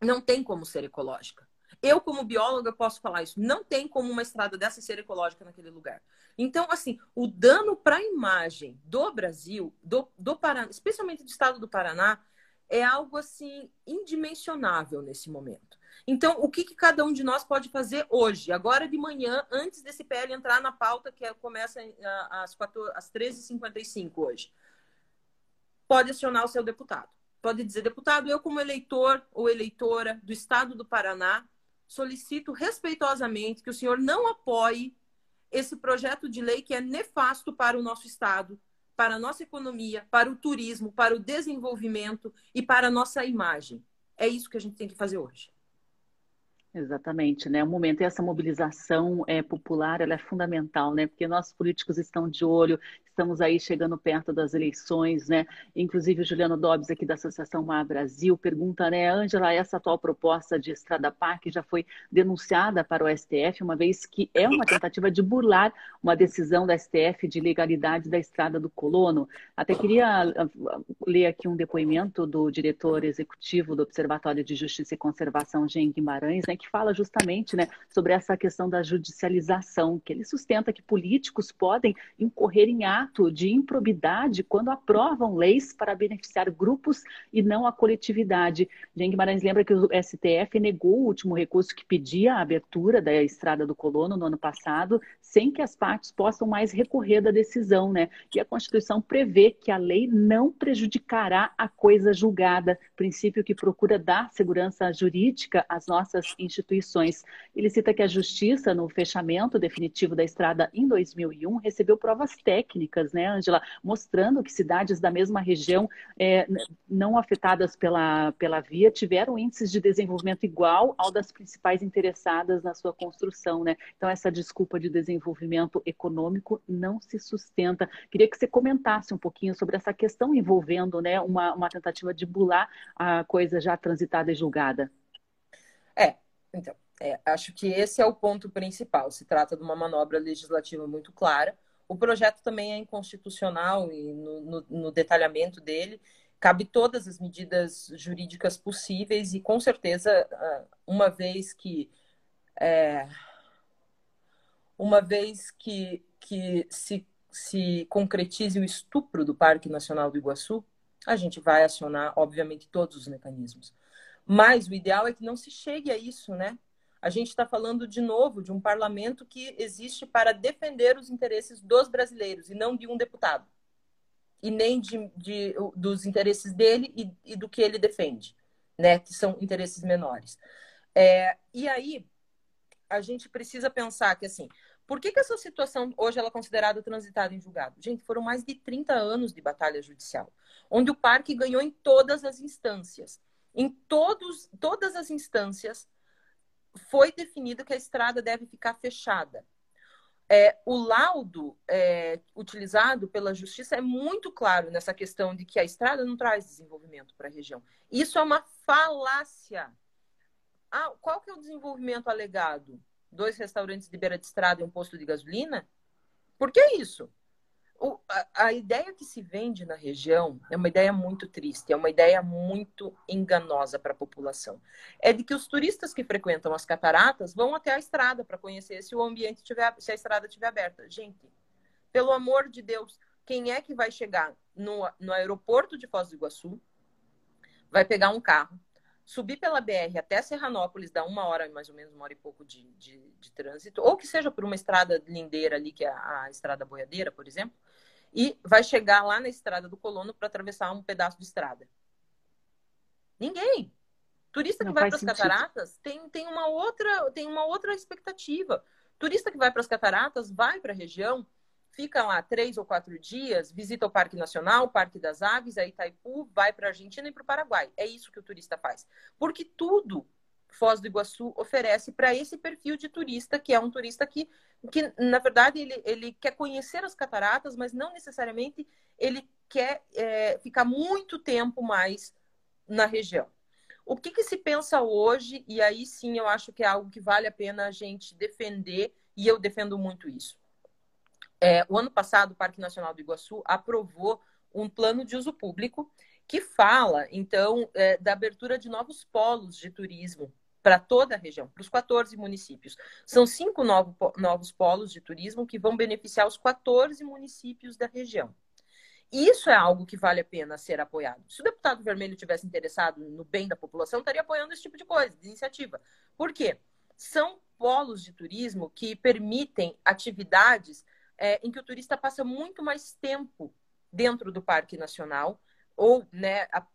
Não tem como ser ecológica. Eu, como bióloga, posso falar isso. Não tem como uma estrada dessa ser ecológica naquele lugar. Então, assim, o dano para a imagem do Brasil, do, do Paraná, especialmente do estado do Paraná, é algo assim indimensionável nesse momento. Então, o que, que, cada um de nós pode fazer hoje, agora de manhã, antes desse PL entrar na pauta, que é, começa às, às 13h55 hoje? Pode acionar o seu deputado. Pode dizer, deputado, eu, como eleitor ou eleitora do estado do Paraná, solicito respeitosamente que o senhor não apoie esse projeto de lei que é nefasto para o nosso estado, para a nossa economia, para o turismo, para o desenvolvimento e para a nossa imagem. É isso que a gente tem que fazer hoje. Exatamente, né? O momento e essa mobilização é, popular ela é fundamental, né? Porque nossos políticos estão de olho, estamos aí chegando perto das eleições, né? Inclusive o Juliano Dobbs aqui da Associação Mar Brasil pergunta, né, Ângela, essa atual proposta de Estrada Parque já foi denunciada para o STF, uma vez que é uma tentativa de burlar uma decisão da STF de legalidade da Estrada do Colono. Até queria ah, ler aqui um depoimento do diretor executivo do Observatório de Justiça e Conservação, Jean Guimarães, né, que fala justamente, né, sobre essa questão da judicialização, que ele sustenta que políticos podem incorrer em atos ato de improbidade quando aprovam leis para beneficiar grupos e não a coletividade. Jean Guimarães lembra que o STF negou o último recurso que pedia a abertura da Estrada do Colono no ano passado, sem que as partes possam mais recorrer da decisão, né? E a Constituição prevê que a lei não prejudicará a coisa julgada, princípio que procura dar segurança jurídica às nossas instituições. Ele cita que a Justiça, no fechamento definitivo da estrada em 2001, recebeu provas técnicas né, Angela, mostrando que cidades da mesma região é, não afetadas pela, pela via tiveram índices de desenvolvimento igual ao das principais interessadas na sua construção, né? Então essa desculpa de desenvolvimento econômico não se sustenta. Queria que você comentasse um pouquinho sobre essa questão envolvendo, né, uma, uma tentativa de bular a coisa já transitada e julgada. É, então, é, acho que esse é o ponto principal. Se trata de uma manobra legislativa muito clara o projeto também é inconstitucional e no, no, no detalhamento dele cabe todas as medidas jurídicas possíveis e com certeza ah, uma vez que é, uma vez que, que se, se concretize o estupro do Parque Nacional do Iguaçu, a gente vai acionar, obviamente, todos os mecanismos. Mas o ideal é que não se chegue a isso, né? A gente está falando de novo de um parlamento que existe para defender os interesses dos brasileiros e não de um deputado. E nem de, de dos interesses dele e, e, do que ele defende, né? que são interesses menores. É, e aí, a gente precisa pensar que, assim, por que, que essa situação hoje ela é considerada transitada em julgado? Gente, foram mais de 30 anos de batalha judicial, onde o parque ganhou em todas as instâncias. Em todos, todas as instâncias, foi definido que a estrada deve ficar fechada. É, o laudo é, utilizado pela justiça é muito claro nessa questão de que a estrada não traz desenvolvimento para a região. Isso é uma falácia. Ah, qual que é o desenvolvimento alegado? Dois restaurantes de beira de estrada e um posto de gasolina? Por que isso? O, a, a, ideia que se vende na região é uma ideia muito triste, é uma ideia muito enganosa para a população. É de que os turistas que frequentam as cataratas vão até a estrada para conhecer se o ambiente tiver, se a estrada estiver aberta. Gente, pelo amor de Deus, quem é que vai chegar no, no aeroporto de Foz do Iguaçu, vai pegar um carro, subir pela BR até Serranópolis dá uma hora, mais ou menos, uma hora e pouco de, de, de trânsito, ou que seja por uma estrada lindeira ali, que é a, a estrada boiadeira, por exemplo, e vai chegar lá na estrada do Colono para atravessar um pedaço de estrada. Ninguém. Turista que vai para as cataratas tem, tem, uma outra, tem uma outra expectativa. Turista que vai para as cataratas vai para a região, fica lá três ou quatro dias, visita o Parque Nacional, o Parque das Aves, a Itaipu, vai para a Argentina e para o Paraguai. É isso que o turista faz. Porque tudo Foz do Iguaçu oferece para esse perfil de turista, que é um turista que, que na verdade, ele, ele quer conhecer as cataratas, mas não necessariamente ele quer é, ficar muito tempo mais na região. O que, que se pensa hoje, e aí sim eu acho que é algo que vale a pena a gente defender, e eu defendo muito isso. É, o ano passado, o Parque Nacional do Iguaçu aprovou um plano de uso público que fala, então, é, da abertura de novos polos de turismo para toda a região, para os 14 municípios. São cinco novo, novos polos de turismo que vão beneficiar os 14 municípios da região. Isso é algo que vale a pena ser apoiado. Se o deputado vermelho tivesse interessado no bem da população, estaria apoiando esse tipo de coisa, de iniciativa. Por quê? São polos de turismo que permitem atividades é, em que o turista passa muito mais tempo dentro do Parque Nacional ou né, a,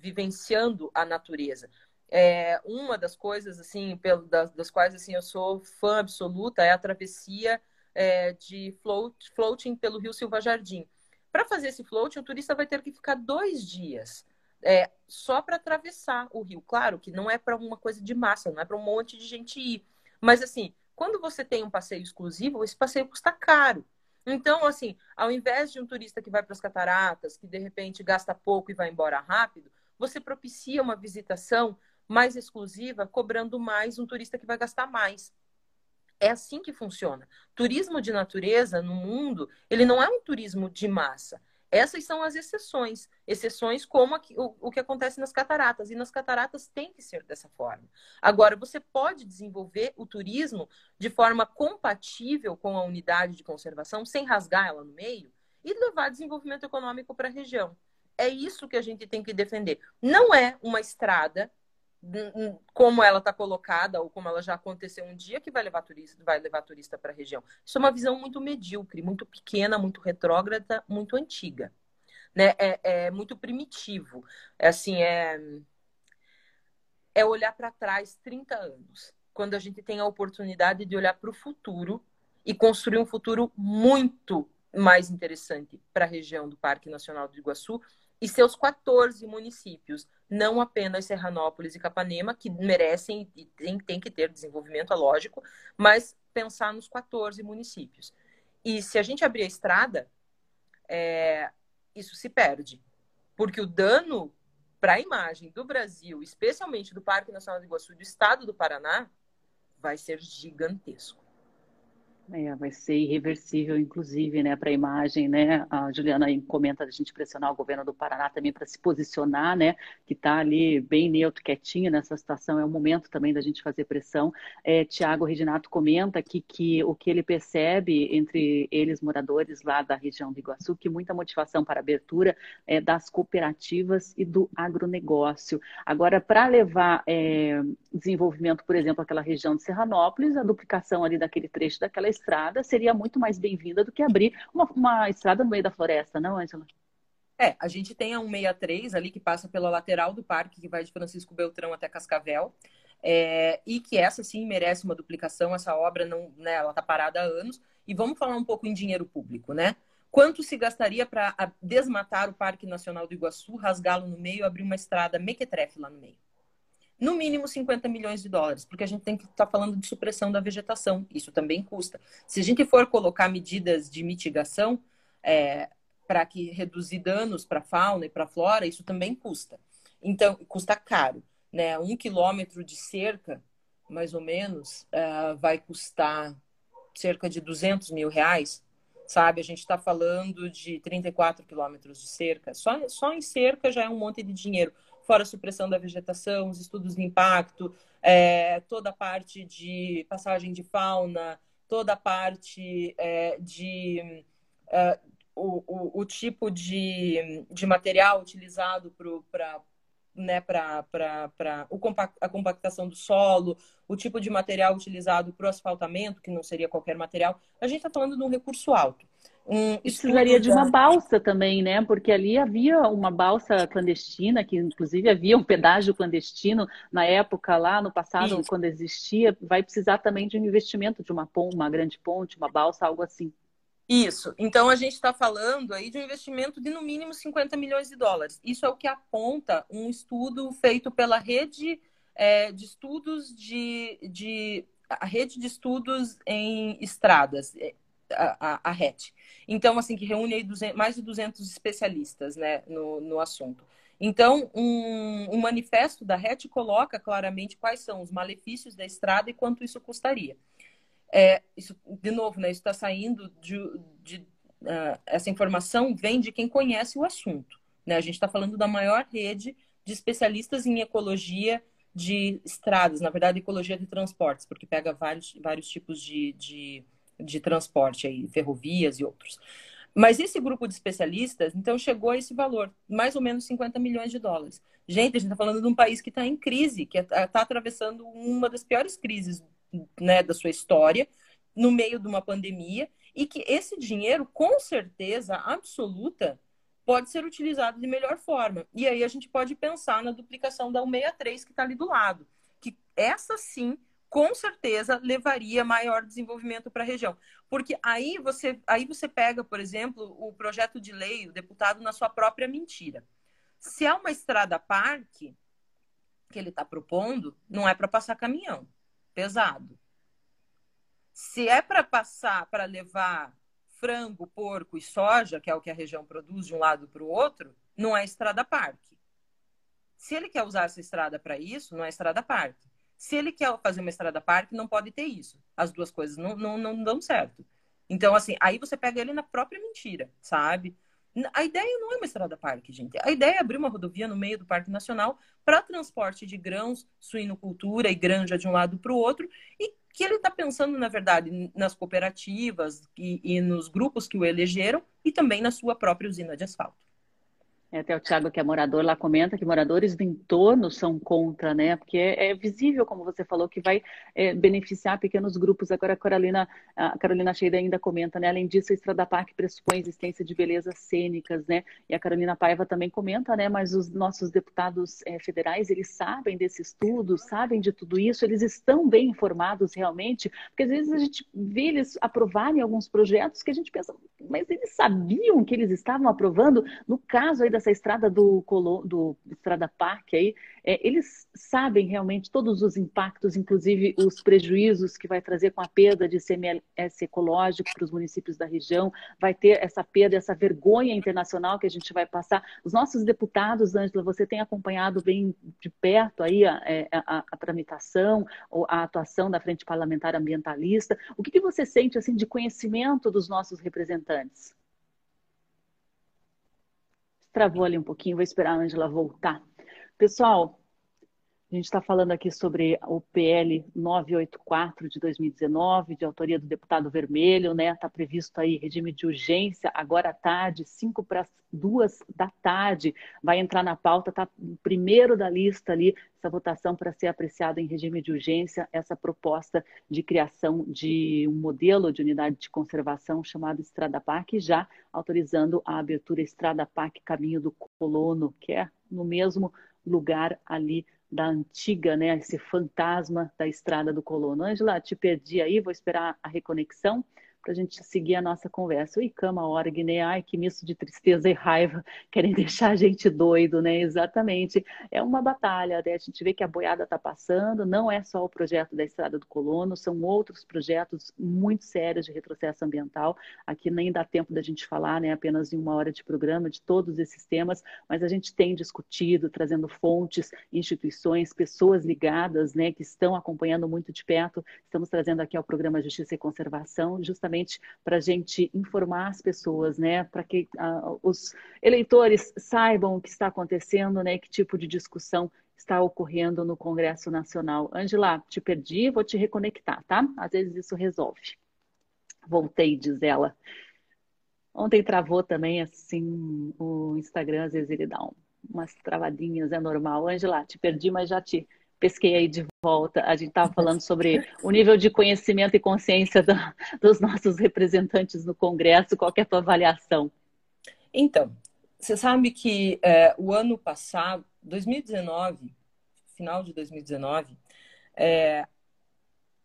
vivenciando a natureza. É, uma das coisas assim pelo, das, das, quais assim eu sou fã absoluta é a travessia é, de float, floating pelo Rio Silva Jardim. Para fazer esse floating, o turista vai ter que ficar dois dias é, só para atravessar o rio. Claro que não é para uma coisa de massa, não é para um monte de gente ir. Mas assim, quando você tem um passeio exclusivo, esse passeio custa caro. Então, assim, ao invés de um turista que vai para as cataratas, que de repente gasta pouco e vai embora rápido, você propicia uma visitação mais exclusiva, cobrando mais um turista que vai gastar mais. É assim que funciona. Turismo de natureza no mundo, ele não é um turismo de massa. Essas são as exceções. Exceções como aqui, o, o, que acontece nas cataratas. E nas cataratas tem que ser dessa forma. Agora, você pode desenvolver o turismo de forma compatível com a unidade de conservação, sem rasgar ela no meio, e levar desenvolvimento econômico para a região. É isso que a gente tem que defender. Não é uma estrada como ela está colocada ou como ela já aconteceu um dia que vai levar turista, vai levar turista para a região. Isso é uma visão muito medíocre, muito pequena, muito retrógrada, muito antiga, né? É, é muito primitivo. É assim, é é olhar para trás 30 anos, quando a gente tem a oportunidade de olhar para o futuro e construir um futuro muito mais interessante para a região do Parque Nacional do Iguaçu e seus 14 municípios, não apenas Serranópolis e Capanema, que merecem e tem, tem que ter desenvolvimento, é lógico, mas pensar nos 14 municípios. E se a gente abrir a estrada, é, isso se perde, porque o dano para a imagem do Brasil, especialmente do Parque Nacional do Iguaçu, do estado do Paraná, vai ser gigantesco. É, vai ser irreversível, inclusive, né, para a imagem, né? A Juliana comenta a gente pressionar o governo do Paraná também para se posicionar, né? Que está ali bem neutro, quietinho nessa situação. É o momento também da gente fazer pressão. É, Tiago Reginato comenta aqui que o que ele percebe entre eles, moradores lá da região do Iguaçu, que muita motivação para a abertura é, das cooperativas e do agronegócio. Agora, para levar é, desenvolvimento, por exemplo, aquela região de Serranópolis, a duplicação ali daquele trecho daquela estrada seria muito mais bem-vinda do que abrir uma, uma estrada no meio da floresta, não, Angela? É, a gente tem a 163 ali que passa pela lateral do parque, que vai de Francisco Beltrão até Cascavel. É, e que essa sim merece uma duplicação, essa obra não, né, ela está parada há anos. E vamos falar um pouco em dinheiro público, né? Quanto se gastaria para desmatar o Parque Nacional do Iguaçu, rasgá-lo no meio, abrir uma estrada mequetrefe lá no meio? No mínimo 50 milhões de dólares, porque a gente tem que estar tá falando de supressão da vegetação. Isso também custa. Se a gente for colocar medidas de mitigação é, para que reduzir danos para a fauna e para a flora, isso também custa. Então, custa caro. Né? Um quilômetro de cerca, mais ou menos, uh, vai custar cerca de 200 mil reais. Sabe, a gente está falando de 34 quilômetros de cerca. Só, só em cerca já é um monte de dinheiro fora a supressão da vegetação, os estudos de impacto, é, toda a parte de passagem de fauna, toda a parte é, de é, o, o, o, tipo de, de material utilizado para né, para a compactação do solo, o tipo de material utilizado para o asfaltamento, que não seria qualquer material. A gente está falando de um recurso alto. Um Precisaria de uma balsa também, né? Porque ali havia uma balsa clandestina, que inclusive havia um pedágio clandestino na época lá no passado, Isso. quando existia. Vai precisar também de um investimento de uma ponte, uma grande ponte, uma balsa, algo assim. Isso. Então a gente está falando aí de um investimento de no mínimo 50 milhões de dólares. Isso é o que aponta um estudo feito pela rede é, de estudos de, de a rede de estudos em estradas a, a, RET. Então, assim, que reúne aí 200, mais de 200 especialistas né, no, no assunto. Então, um, um manifesto da RET coloca claramente quais são os malefícios da estrada e quanto isso custaria. é, isso, de novo, né, isso está saindo de, de uh, essa informação vem de quem conhece o assunto. Né? A gente está falando da maior rede de especialistas em ecologia de estradas, na verdade, ecologia de transportes, porque pega vários, vários tipos de, de, de transporte aí, ferrovias e outros. Mas esse grupo de especialistas, então, chegou a esse valor, mais ou menos 50 milhões de dólares. Gente, a gente está falando de um país que está em crise, que está atravessando uma das piores crises né, da sua história, no meio de uma pandemia, e que esse dinheiro, com certeza absoluta, pode ser utilizado de melhor forma. E aí a gente pode pensar na duplicação da 163 que está ali do lado, que essa sim, com certeza, levaria maior desenvolvimento para a região. Porque aí você, aí você pega, por exemplo, o projeto de lei, o deputado na sua própria mentira. Se é uma estrada parque que ele está propondo, não é para passar caminhão pesado. Se é para passar, para levar frango, porco e soja, que é o que a região produz de um lado para o outro, não é estrada parque. Se ele quer usar essa estrada para isso, não é estrada parque. Se ele quer fazer uma estrada parque, não pode ter isso. As duas coisas não, não, não dão certo. Então, assim, aí você pega ele na própria mentira, sabe? A ideia não é uma estrada parque, gente. A ideia é abrir uma rodovia no meio do Parque Nacional para transporte de grãos, suinocultura e granja de um lado para o outro e que ele está pensando, na verdade, nas cooperativas e, e nos grupos que o elegeram e também na sua própria usina de asfalto. É, até o Thiago, que é morador, lá comenta que moradores do entorno são contra, né? Porque é, é visível, como você falou, que vai é, beneficiar pequenos grupos. Agora a Carolina, a Carolina Cheida ainda comenta, né? Além disso, a Estrada Parque pressupõe a existência de belezas cênicas, né? E a Carolina Paiva também comenta, né? Mas os nossos deputados é, federais, eles sabem desse estudo, sabem de tudo isso, eles estão bem informados realmente, porque às vezes a gente vê eles aprovarem alguns projetos que a gente pensa, mas eles sabiam que eles estavam aprovando? No caso aí da dessa estrada do, Colo, do Estrada Parque aí, é, eles sabem realmente todos os impactos, inclusive os prejuízos que vai trazer com a perda de CMS ecológico para os municípios da região, vai ter essa perda, essa vergonha internacional que a gente vai passar. Os nossos deputados, Ângela, você tem acompanhado bem de perto aí a, é, a, a tramitação, a atuação da Frente Parlamentar Ambientalista. O que, que você sente assim de conhecimento dos nossos representantes? Travou ali um pouquinho, vou esperar a Angela voltar. Pessoal, a gente está falando aqui sobre o PL 984 de 2019, de autoria do deputado Vermelho, né? Está previsto aí regime de urgência agora à tarde, 5 para 2 da tarde. Vai entrar na pauta, está primeiro da lista ali, essa votação para ser apreciada em regime de urgência, essa proposta de criação de um modelo de unidade de conservação chamado Estrada Parque, já autorizando a abertura Estrada Parque Caminho do Colono, que é no mesmo lugar ali da antiga, né, esse fantasma da estrada do colono. Angela, te perdi aí, vou esperar a reconexão para a gente seguir a nossa conversa. O ICAMA org, né? Ai, que misto de tristeza e raiva, [laughs] querem deixar a gente doido, né? Exatamente. É uma batalha, né? A gente vê que a boiada está passando, não é só o projeto da Estrada do Colono, são outros projetos muito sérios de retrocesso ambiental. Aqui nem dá tempo da gente falar, né? Apenas em uma hora de programa de todos esses temas, mas a gente tem discutido, trazendo fontes, instituições, pessoas ligadas, né? Que estão acompanhando muito de perto. Estamos trazendo aqui ao programa Justiça e Conservação, justamente justamente para a gente informar as pessoas, né, para que uh, os eleitores saibam o que está acontecendo, né, que tipo de discussão está ocorrendo no Congresso Nacional. Angela, te perdi, vou te reconectar, tá? Às vezes isso resolve. Voltei, diz ela. Ontem travou também, assim, o Instagram, às vezes ele dá um, umas travadinhas, é normal. Angela, te perdi, mas já te pesquei aí de volta. A gente estava falando sobre [laughs] o nível de conhecimento e consciência da, dos nossos representantes no Congresso. Qual é a tua avaliação? Então, você sabe que é, o ano passado, 2019, final de 2019, é,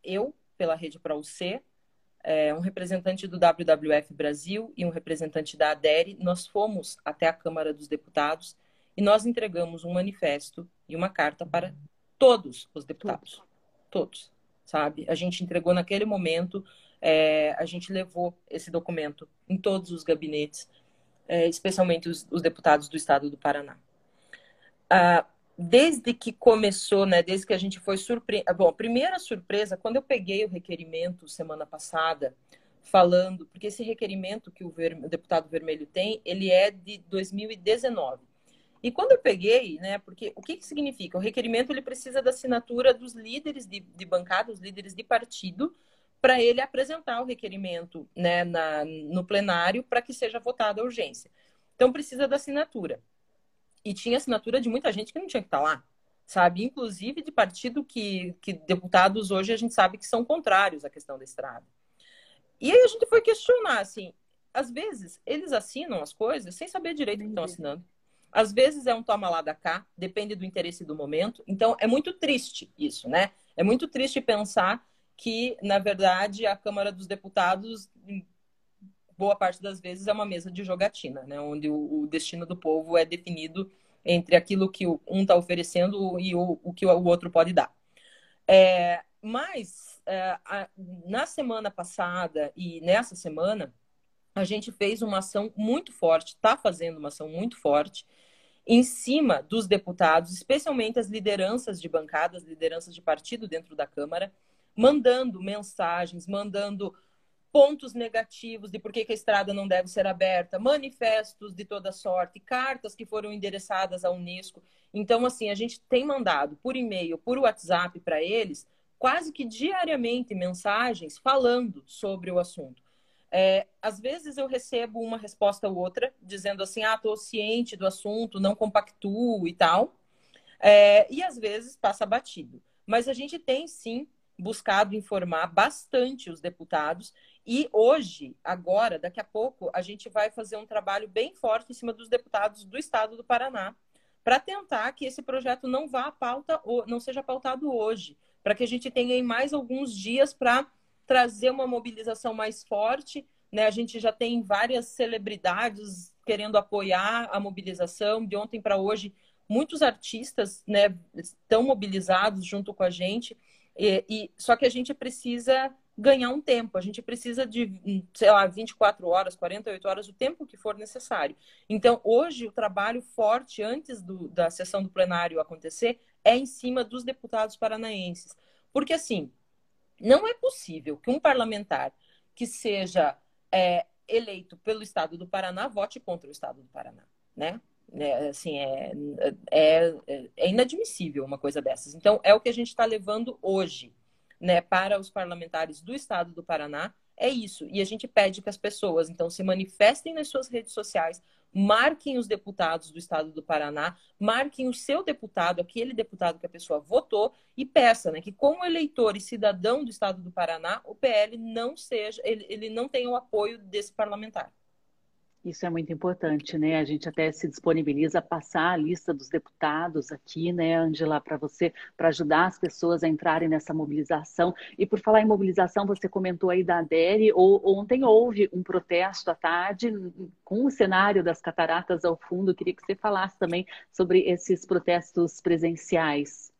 eu, pela Rede Para UC, é, um representante do WWF Brasil e um representante da ADERE, nós fomos até a Câmara dos Deputados e nós entregamos um manifesto e uma carta para Todos os deputados. Todos. Sabe? A gente entregou naquele momento, é, a gente levou esse documento em todos os gabinetes, é, especialmente os, os, deputados do estado do Paraná. Ah, desde que começou, né, desde que a gente foi surpresa. Bom, a primeira surpresa, quando eu peguei o requerimento semana passada, falando, porque esse requerimento que o, ver... o deputado Vermelho tem, ele é de 2019. E quando eu peguei, né, porque o que, que significa? O requerimento ele precisa da assinatura dos líderes de, de bancada, os líderes de partido, para ele apresentar o requerimento né, na, no plenário para que seja votada a urgência. Então precisa da assinatura. E tinha assinatura de muita gente que não tinha que estar tá lá, sabe? Inclusive de partido que, que deputados hoje a gente sabe que são contrários à questão da estrada. E aí a gente foi questionar, assim, às vezes eles assinam as coisas sem saber direito o que estão assinando. Às vezes é um toma lá da cá, depende do interesse do momento. Então é muito triste isso, né? É muito triste pensar que, na verdade, a Câmara dos Deputados, boa parte das vezes, é uma mesa de jogatina, né? Onde o, destino do povo é definido entre aquilo que um está oferecendo e o, o que o outro pode dar. É, mas, é, a, na semana passada e nessa semana, a gente fez uma ação muito forte, está fazendo uma ação muito forte, em cima dos deputados, especialmente as lideranças de bancadas, lideranças de partido dentro da Câmara, mandando mensagens, mandando pontos negativos de por que, a estrada não deve ser aberta, manifestos de toda sorte, cartas que foram endereçadas à Unesco. Então, assim, a gente tem mandado por e-mail, por WhatsApp para eles, quase que diariamente mensagens falando sobre o assunto. É, às vezes eu recebo uma resposta ou outra, dizendo assim, ah, estou ciente do assunto, não compactuo e tal. É, e às vezes passa batido. Mas a gente tem sim buscado informar bastante os deputados e hoje, agora, daqui a pouco, a gente vai fazer um trabalho bem forte em cima dos deputados do estado do Paraná para tentar que esse projeto não vá à pauta, não seja pautado hoje, para que a gente tenha mais alguns dias para trazer uma mobilização mais forte. Né? A gente já tem várias celebridades querendo apoiar a mobilização. De ontem para hoje, muitos artistas né, estão mobilizados junto com a gente. E, e, só que a gente precisa ganhar um tempo, a gente precisa de, sei lá, 24 horas, 48 horas, o tempo que for necessário. Então, hoje, o trabalho forte, antes do, da sessão do plenário acontecer, é em cima dos deputados paranaenses. Porque, assim, não é possível que um parlamentar que seja é, eleito pelo Estado do Paraná vote contra o Estado do Paraná, né? É, assim, é, é, é inadmissível uma coisa dessas. Então, é o que a gente está levando hoje né, para os parlamentares do estado do Paraná é isso. E a gente pede que as pessoas, então, se manifestem nas suas redes sociais, marquem os deputados do estado do Paraná, marquem o seu deputado, aquele deputado que a pessoa votou, e peça né, que, como eleitor e cidadão do estado do Paraná, o PL não seja, ele, ele não tenha o apoio desse parlamentar. Isso é muito importante, né? A gente até se disponibiliza a passar a lista dos deputados aqui, né, Angela, para você, para ajudar as pessoas a entrarem nessa mobilização. E por falar em mobilização, você comentou aí da ADERE, ou, ontem houve um protesto à tarde com o cenário das cataratas ao fundo. queria que você falasse também sobre esses protestos presenciais.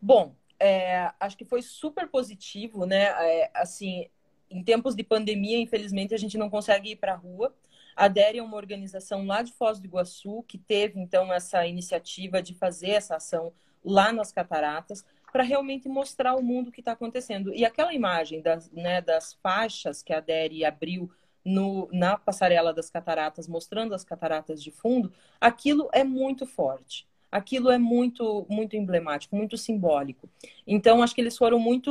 Bom, é, acho que foi super positivo, né? É, assim, em tempos de pandemia, infelizmente, a gente não consegue ir para a rua. A DERE é uma organização lá de Foz do Iguaçu que teve, então, essa iniciativa de fazer essa ação lá nas cataratas para realmente mostrar ao mundo o que está acontecendo. E aquela imagem das, né, das faixas que a DERE abriu no, na passarela das cataratas, mostrando as cataratas de fundo, aquilo é muito forte aquilo é muito muito emblemático, muito simbólico. Então, acho que eles foram muito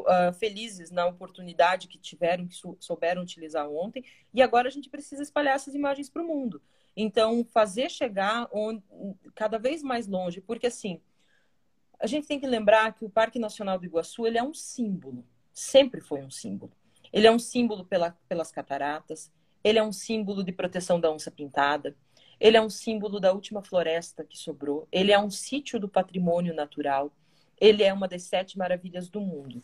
uh, felizes na oportunidade que tiveram, que souberam utilizar ontem, e agora a gente precisa espalhar essas imagens para o mundo. Então, fazer chegar onde, cada vez mais longe, porque assim, a gente tem que lembrar que o Parque Nacional do Iguaçu ele é um símbolo, sempre foi um símbolo. Ele é um símbolo pela, pelas cataratas, ele é um símbolo de proteção da onça pintada, ele é um símbolo da última floresta que sobrou. Ele é um sítio do patrimônio natural. Ele é uma das sete maravilhas do mundo.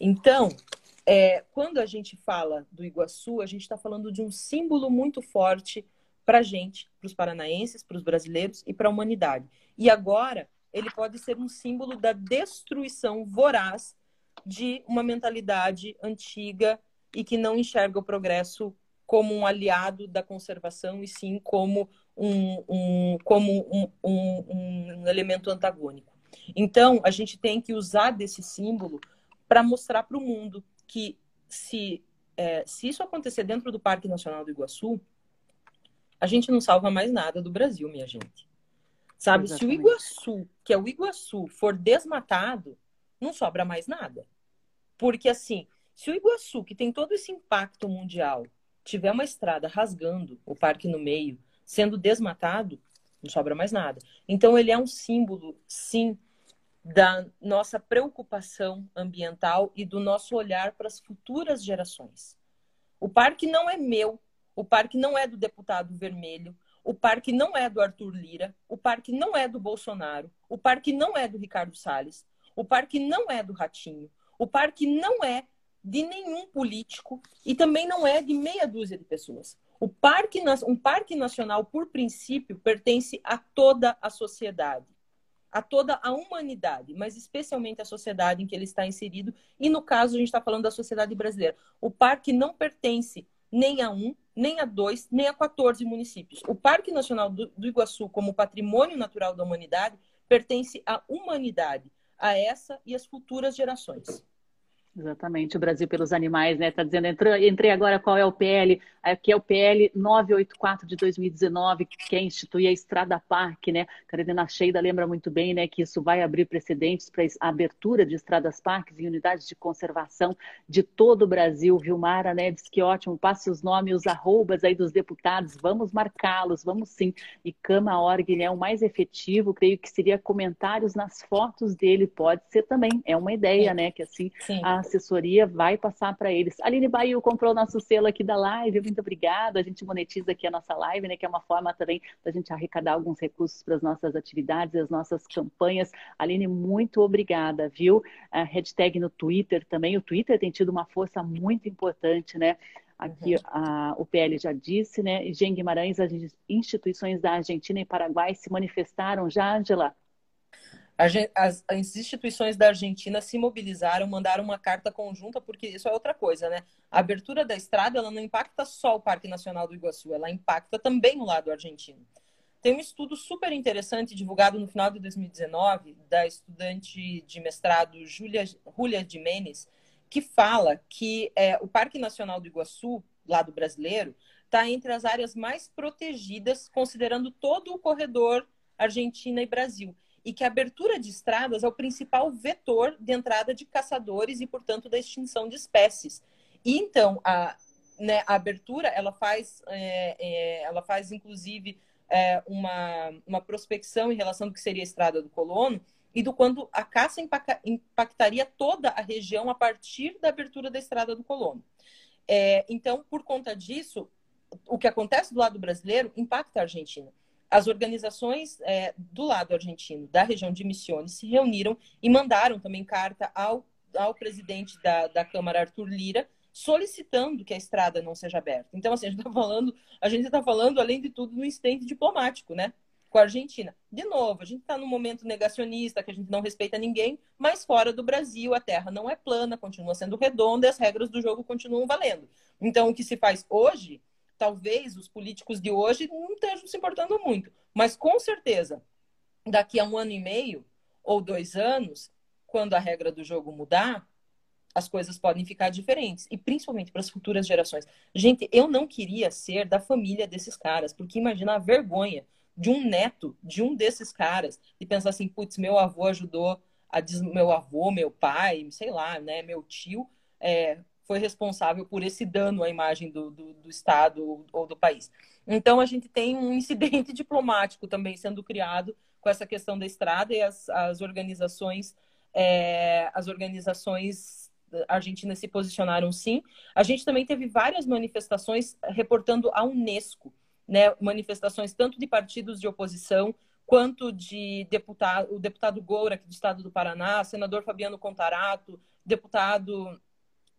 Então, é, quando a gente fala do Iguaçu, a gente está falando de um símbolo muito forte para a gente, para os paranaenses, para os brasileiros e para a humanidade. E agora, ele pode ser um símbolo da destruição voraz de uma mentalidade antiga e que não enxerga o progresso como um aliado da conservação e sim como um, um como um, um, um elemento antagônico. Então, a gente tem que usar desse símbolo para mostrar para o mundo que se, é, se isso acontecer dentro do Parque Nacional do Iguaçu, a gente não salva mais nada do Brasil, minha gente. Sabe, Exatamente. se o Iguaçu, que é o Iguaçu, for desmatado, não sobra mais nada. Porque assim, se o Iguaçu, que tem todo esse impacto mundial, tiver uma estrada rasgando o parque no meio, sendo desmatado, não sobra mais nada. Então ele é um símbolo, sim, da nossa preocupação ambiental e do nosso olhar para as futuras gerações. O parque não é meu, o parque não é do deputado vermelho, o parque não é do Arthur Lira, o parque não é do Bolsonaro, o parque não é do Ricardo Salles, o parque não é do Ratinho, o parque não é de nenhum político e também não é de meia dúzia de pessoas. O parque, um parque nacional, por princípio, pertence a toda a sociedade a toda a humanidade, mas especialmente a sociedade em que ele está inserido. E no caso, a gente está falando da sociedade brasileira. O parque não pertence nem a um, nem a dois, nem a 14 municípios. O Parque Nacional do, do Iguaçu, como patrimônio natural da humanidade, pertence à humanidade, a essa e as futuras gerações. Exatamente, o Brasil pelos Animais, né? Está dizendo, entrei agora qual é o PL, aqui é o PL 984 de 2019, que quer instituir a Estrada Parque, né? Carolina Sheida lembra muito bem, né, que isso vai abrir precedentes para a abertura de estradas parques e unidades de conservação de todo o Brasil. Vilmara, né, diz que ótimo, passe os nomes, os arrobas aí dos deputados, vamos marcá-los, vamos sim. E Cama Org, né, o mais efetivo, creio que seria comentários nas fotos dele, pode ser também, é uma ideia, né, que assim sim. a assessoria vai passar para eles. Aline Baio comprou nosso selo aqui da live, muito obrigada. A gente monetiza aqui a nossa live, né, que é uma forma também da gente arrecadar alguns recursos para as nossas atividades, as nossas campanhas. Aline, muito obrigada, viu? A hashtag no Twitter também. O Twitter tem tido uma força muito importante, né? Aqui uhum. a, o PL já disse, né? E Jean Guimarães, as instituições da Argentina e Paraguai se manifestaram já, Angela? As, as, instituições da Argentina se mobilizaram, mandaram uma carta conjunta, porque isso é outra coisa, né? A abertura da estrada ela não impacta só o Parque Nacional do Iguaçu, ela impacta também o lado argentino. Tem um estudo super interessante divulgado no final de 2019 da estudante de mestrado Julia, Julia Jimenez, que fala que é, o Parque Nacional do Iguaçu, lado brasileiro, está entre as áreas mais protegidas, considerando todo o corredor Argentina e Brasil e que a abertura de estradas é o principal vetor de entrada de caçadores e, portanto, da extinção de espécies. E então a, né, a abertura ela faz, é, é, ela faz inclusive é, uma, uma prospecção em relação do que seria a estrada do colono e do quando a caça impactaria toda a região a partir da abertura da estrada do colono. É, então, por conta disso, o que acontece do lado brasileiro impacta a Argentina as organizações é, do lado argentino, da região de Misiones, se reuniram e mandaram também carta ao, ao presidente da, da Câmara, Arthur Lira, solicitando que a estrada não seja aberta. Então, assim, a gente está falando, a gente está falando, além de tudo, no instante diplomático, né? Com a Argentina. De novo, a gente está num momento negacionista, que a gente não respeita ninguém, mas fora do Brasil a terra não é plana, continua sendo redonda e as regras do jogo continuam valendo. Então, o que se faz hoje talvez os políticos de hoje não estejam se importando muito. Mas com certeza, daqui a um ano e meio ou dois anos, quando a regra do jogo mudar, as coisas podem ficar diferentes. E principalmente para as futuras gerações. Gente, eu não queria ser da família desses caras, porque imagina a vergonha de um neto de um desses caras e pensar assim, putz, meu avô ajudou a des... meu avô, meu pai, sei lá, né, meu tio, é, foi responsável por esse dano à imagem do, do, do Estado ou do país. Então, a gente tem um incidente [laughs] diplomático também sendo criado com essa questão da estrada e as, as organizações é, as organizações argentinas se posicionaram sim. A gente também teve várias manifestações reportando a Unesco, né? manifestações tanto de partidos de oposição quanto de deputado, o deputado Goura, aqui do estado do Paraná, senador Fabiano Contarato, deputado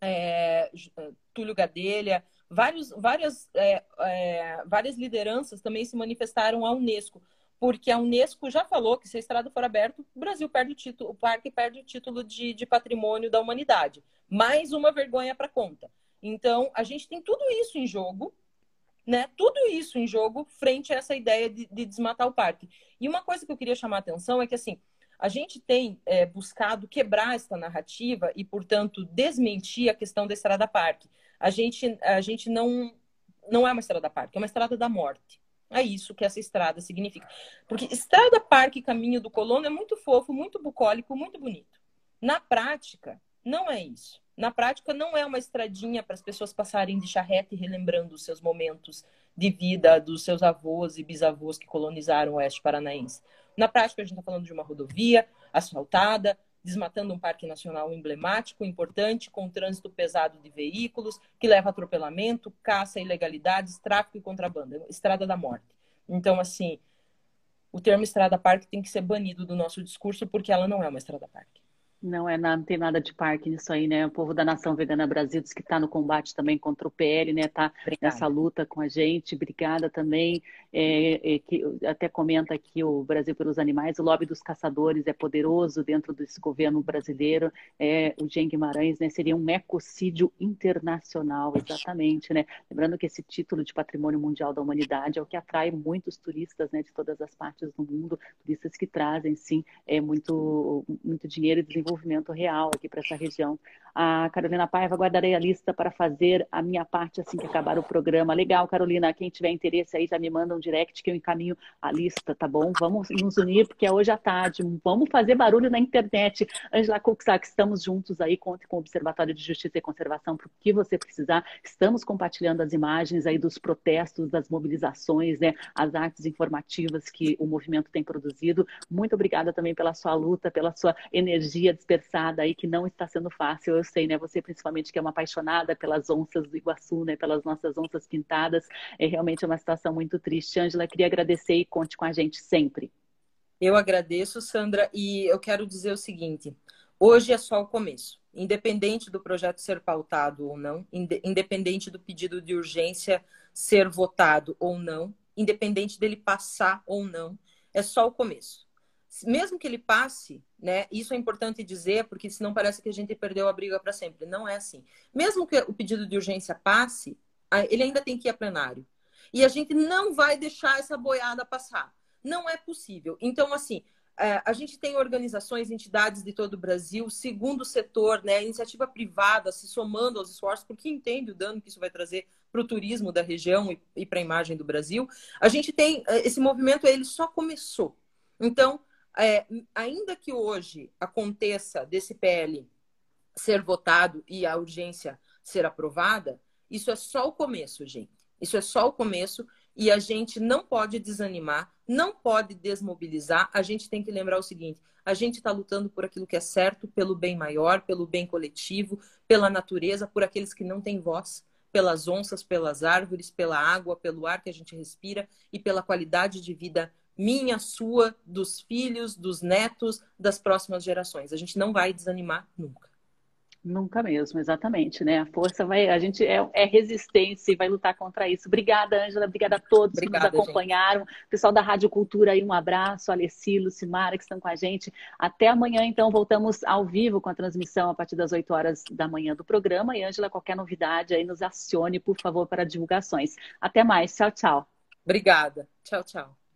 é, é, Túlio Gadelha, vários, várias, é, é, várias lideranças também se manifestaram à Unesco, porque a Unesco já falou que se a estrada for aberta, o Brasil perde o título, o parque perde o título de, de patrimônio da humanidade. Mais uma vergonha para conta. Então, a gente tem tudo isso em jogo, né? Tudo isso em jogo frente a essa ideia de, de desmatar o parque. E uma coisa que eu queria chamar a atenção é que, assim, a gente tem é, buscado quebrar esta narrativa e, portanto, desmentir a questão da estrada parque. A gente, a gente não, não é uma estrada parque, é uma estrada da morte. É isso que essa estrada significa. Porque estrada parque caminho do colono é muito fofo, muito bucólico, muito bonito. Na prática, não é isso. Na prática, não é uma estradinha para as pessoas passarem de charrete relembrando os seus momentos de vida dos seus avós e bisavós que colonizaram o oeste paranaense. Na prática, a gente está falando de uma rodovia asfaltada, desmatando um parque nacional emblemático, importante, com trânsito pesado de veículos, que leva a atropelamento, caça, ilegalidades, tráfico e contrabando. Estrada da morte. Então, assim, o termo estrada parque tem que ser banido do nosso discurso, porque ela não é uma estrada parque. Não é não tem nada de parque nisso aí, né? O povo da Nação Vegana Brasil diz que está no combate também contra o PL, né? Está nessa luta com a gente. Obrigada também. É, é, que, até comenta aqui o Brasil pelos Animais. O lobby dos caçadores é poderoso dentro desse governo brasileiro. É, o Jean Guimarães, né? Seria um ecocídio internacional, exatamente, né? Lembrando que esse título de Patrimônio Mundial da Humanidade é o que atrai muitos turistas, né? De todas as partes do mundo, turistas que trazem, sim, é muito, muito dinheiro e desenvolvimento desenvolvimento real aqui para essa região. A Carolina Paiva, guardarei a lista para fazer a minha parte assim que acabar o programa. Legal, Carolina. Quem tiver interesse aí já me manda um direct que eu encaminho a lista, tá bom? Vamos nos unir, porque é hoje à tarde. Vamos fazer barulho na internet. Angela Cuxac, estamos juntos aí. Conte com o Observatório de Justiça e Conservação para o que você precisar. Estamos compartilhando as imagens aí dos protestos, das mobilizações, né? As artes informativas que o movimento tem produzido. Muito obrigada também pela sua luta, pela sua energia dispersada aí, que não está sendo fácil. Eu sei, né? Você principalmente que é uma apaixonada pelas onças do Iguaçu, né? Pelas nossas onças pintadas. É realmente uma situação muito triste. Ângela, queria agradecer e conte com a gente sempre. Eu agradeço, Sandra, e eu quero dizer o seguinte: hoje é só o começo. Independente do projeto ser pautado ou não, independente do pedido de urgência ser votado ou não, independente dele passar ou não, é só o começo mesmo que ele passe, né? Isso é importante dizer, porque senão parece que a gente perdeu a briga para sempre. Não é assim. Mesmo que o pedido de urgência passe, ele ainda tem que ir a plenário. E a gente não vai deixar essa boiada passar. Não é possível. Então, assim, é, a gente tem organizações, entidades de todo o Brasil, segundo setor, né, iniciativa privada se somando aos esforços, porque entende o dano que isso vai trazer para o turismo da região e, e para a imagem do Brasil. A gente tem é, esse movimento, ele só começou. Então, é, ainda que hoje aconteça desse PL ser votado e a urgência ser aprovada, isso é só o começo, gente. Isso é só o começo e a gente não pode desanimar, não pode desmobilizar. A gente tem que lembrar o seguinte: a gente está lutando por aquilo que é certo, pelo bem maior, pelo bem coletivo, pela natureza, por aqueles que não têm voz, pelas onças, pelas árvores, pela água, pelo ar que a gente respira e pela qualidade de vida minha, sua, dos filhos, dos netos, das próximas gerações. A gente não vai desanimar nunca. Nunca mesmo, exatamente, né? A força vai, a gente é, é resistência e vai lutar contra isso. Obrigada, Ângela, obrigada a todos obrigada, que nos acompanharam. Gente. Pessoal da Rádio Cultura aí, um abraço, Alessi, Lucimara, que estão com a gente. Até amanhã, então, voltamos ao vivo com a transmissão a partir das 8 horas da manhã do programa. E, Ângela, qualquer novidade aí, nos acione, por favor, para divulgações. Até mais, tchau, tchau. Obrigada. Tchau, tchau.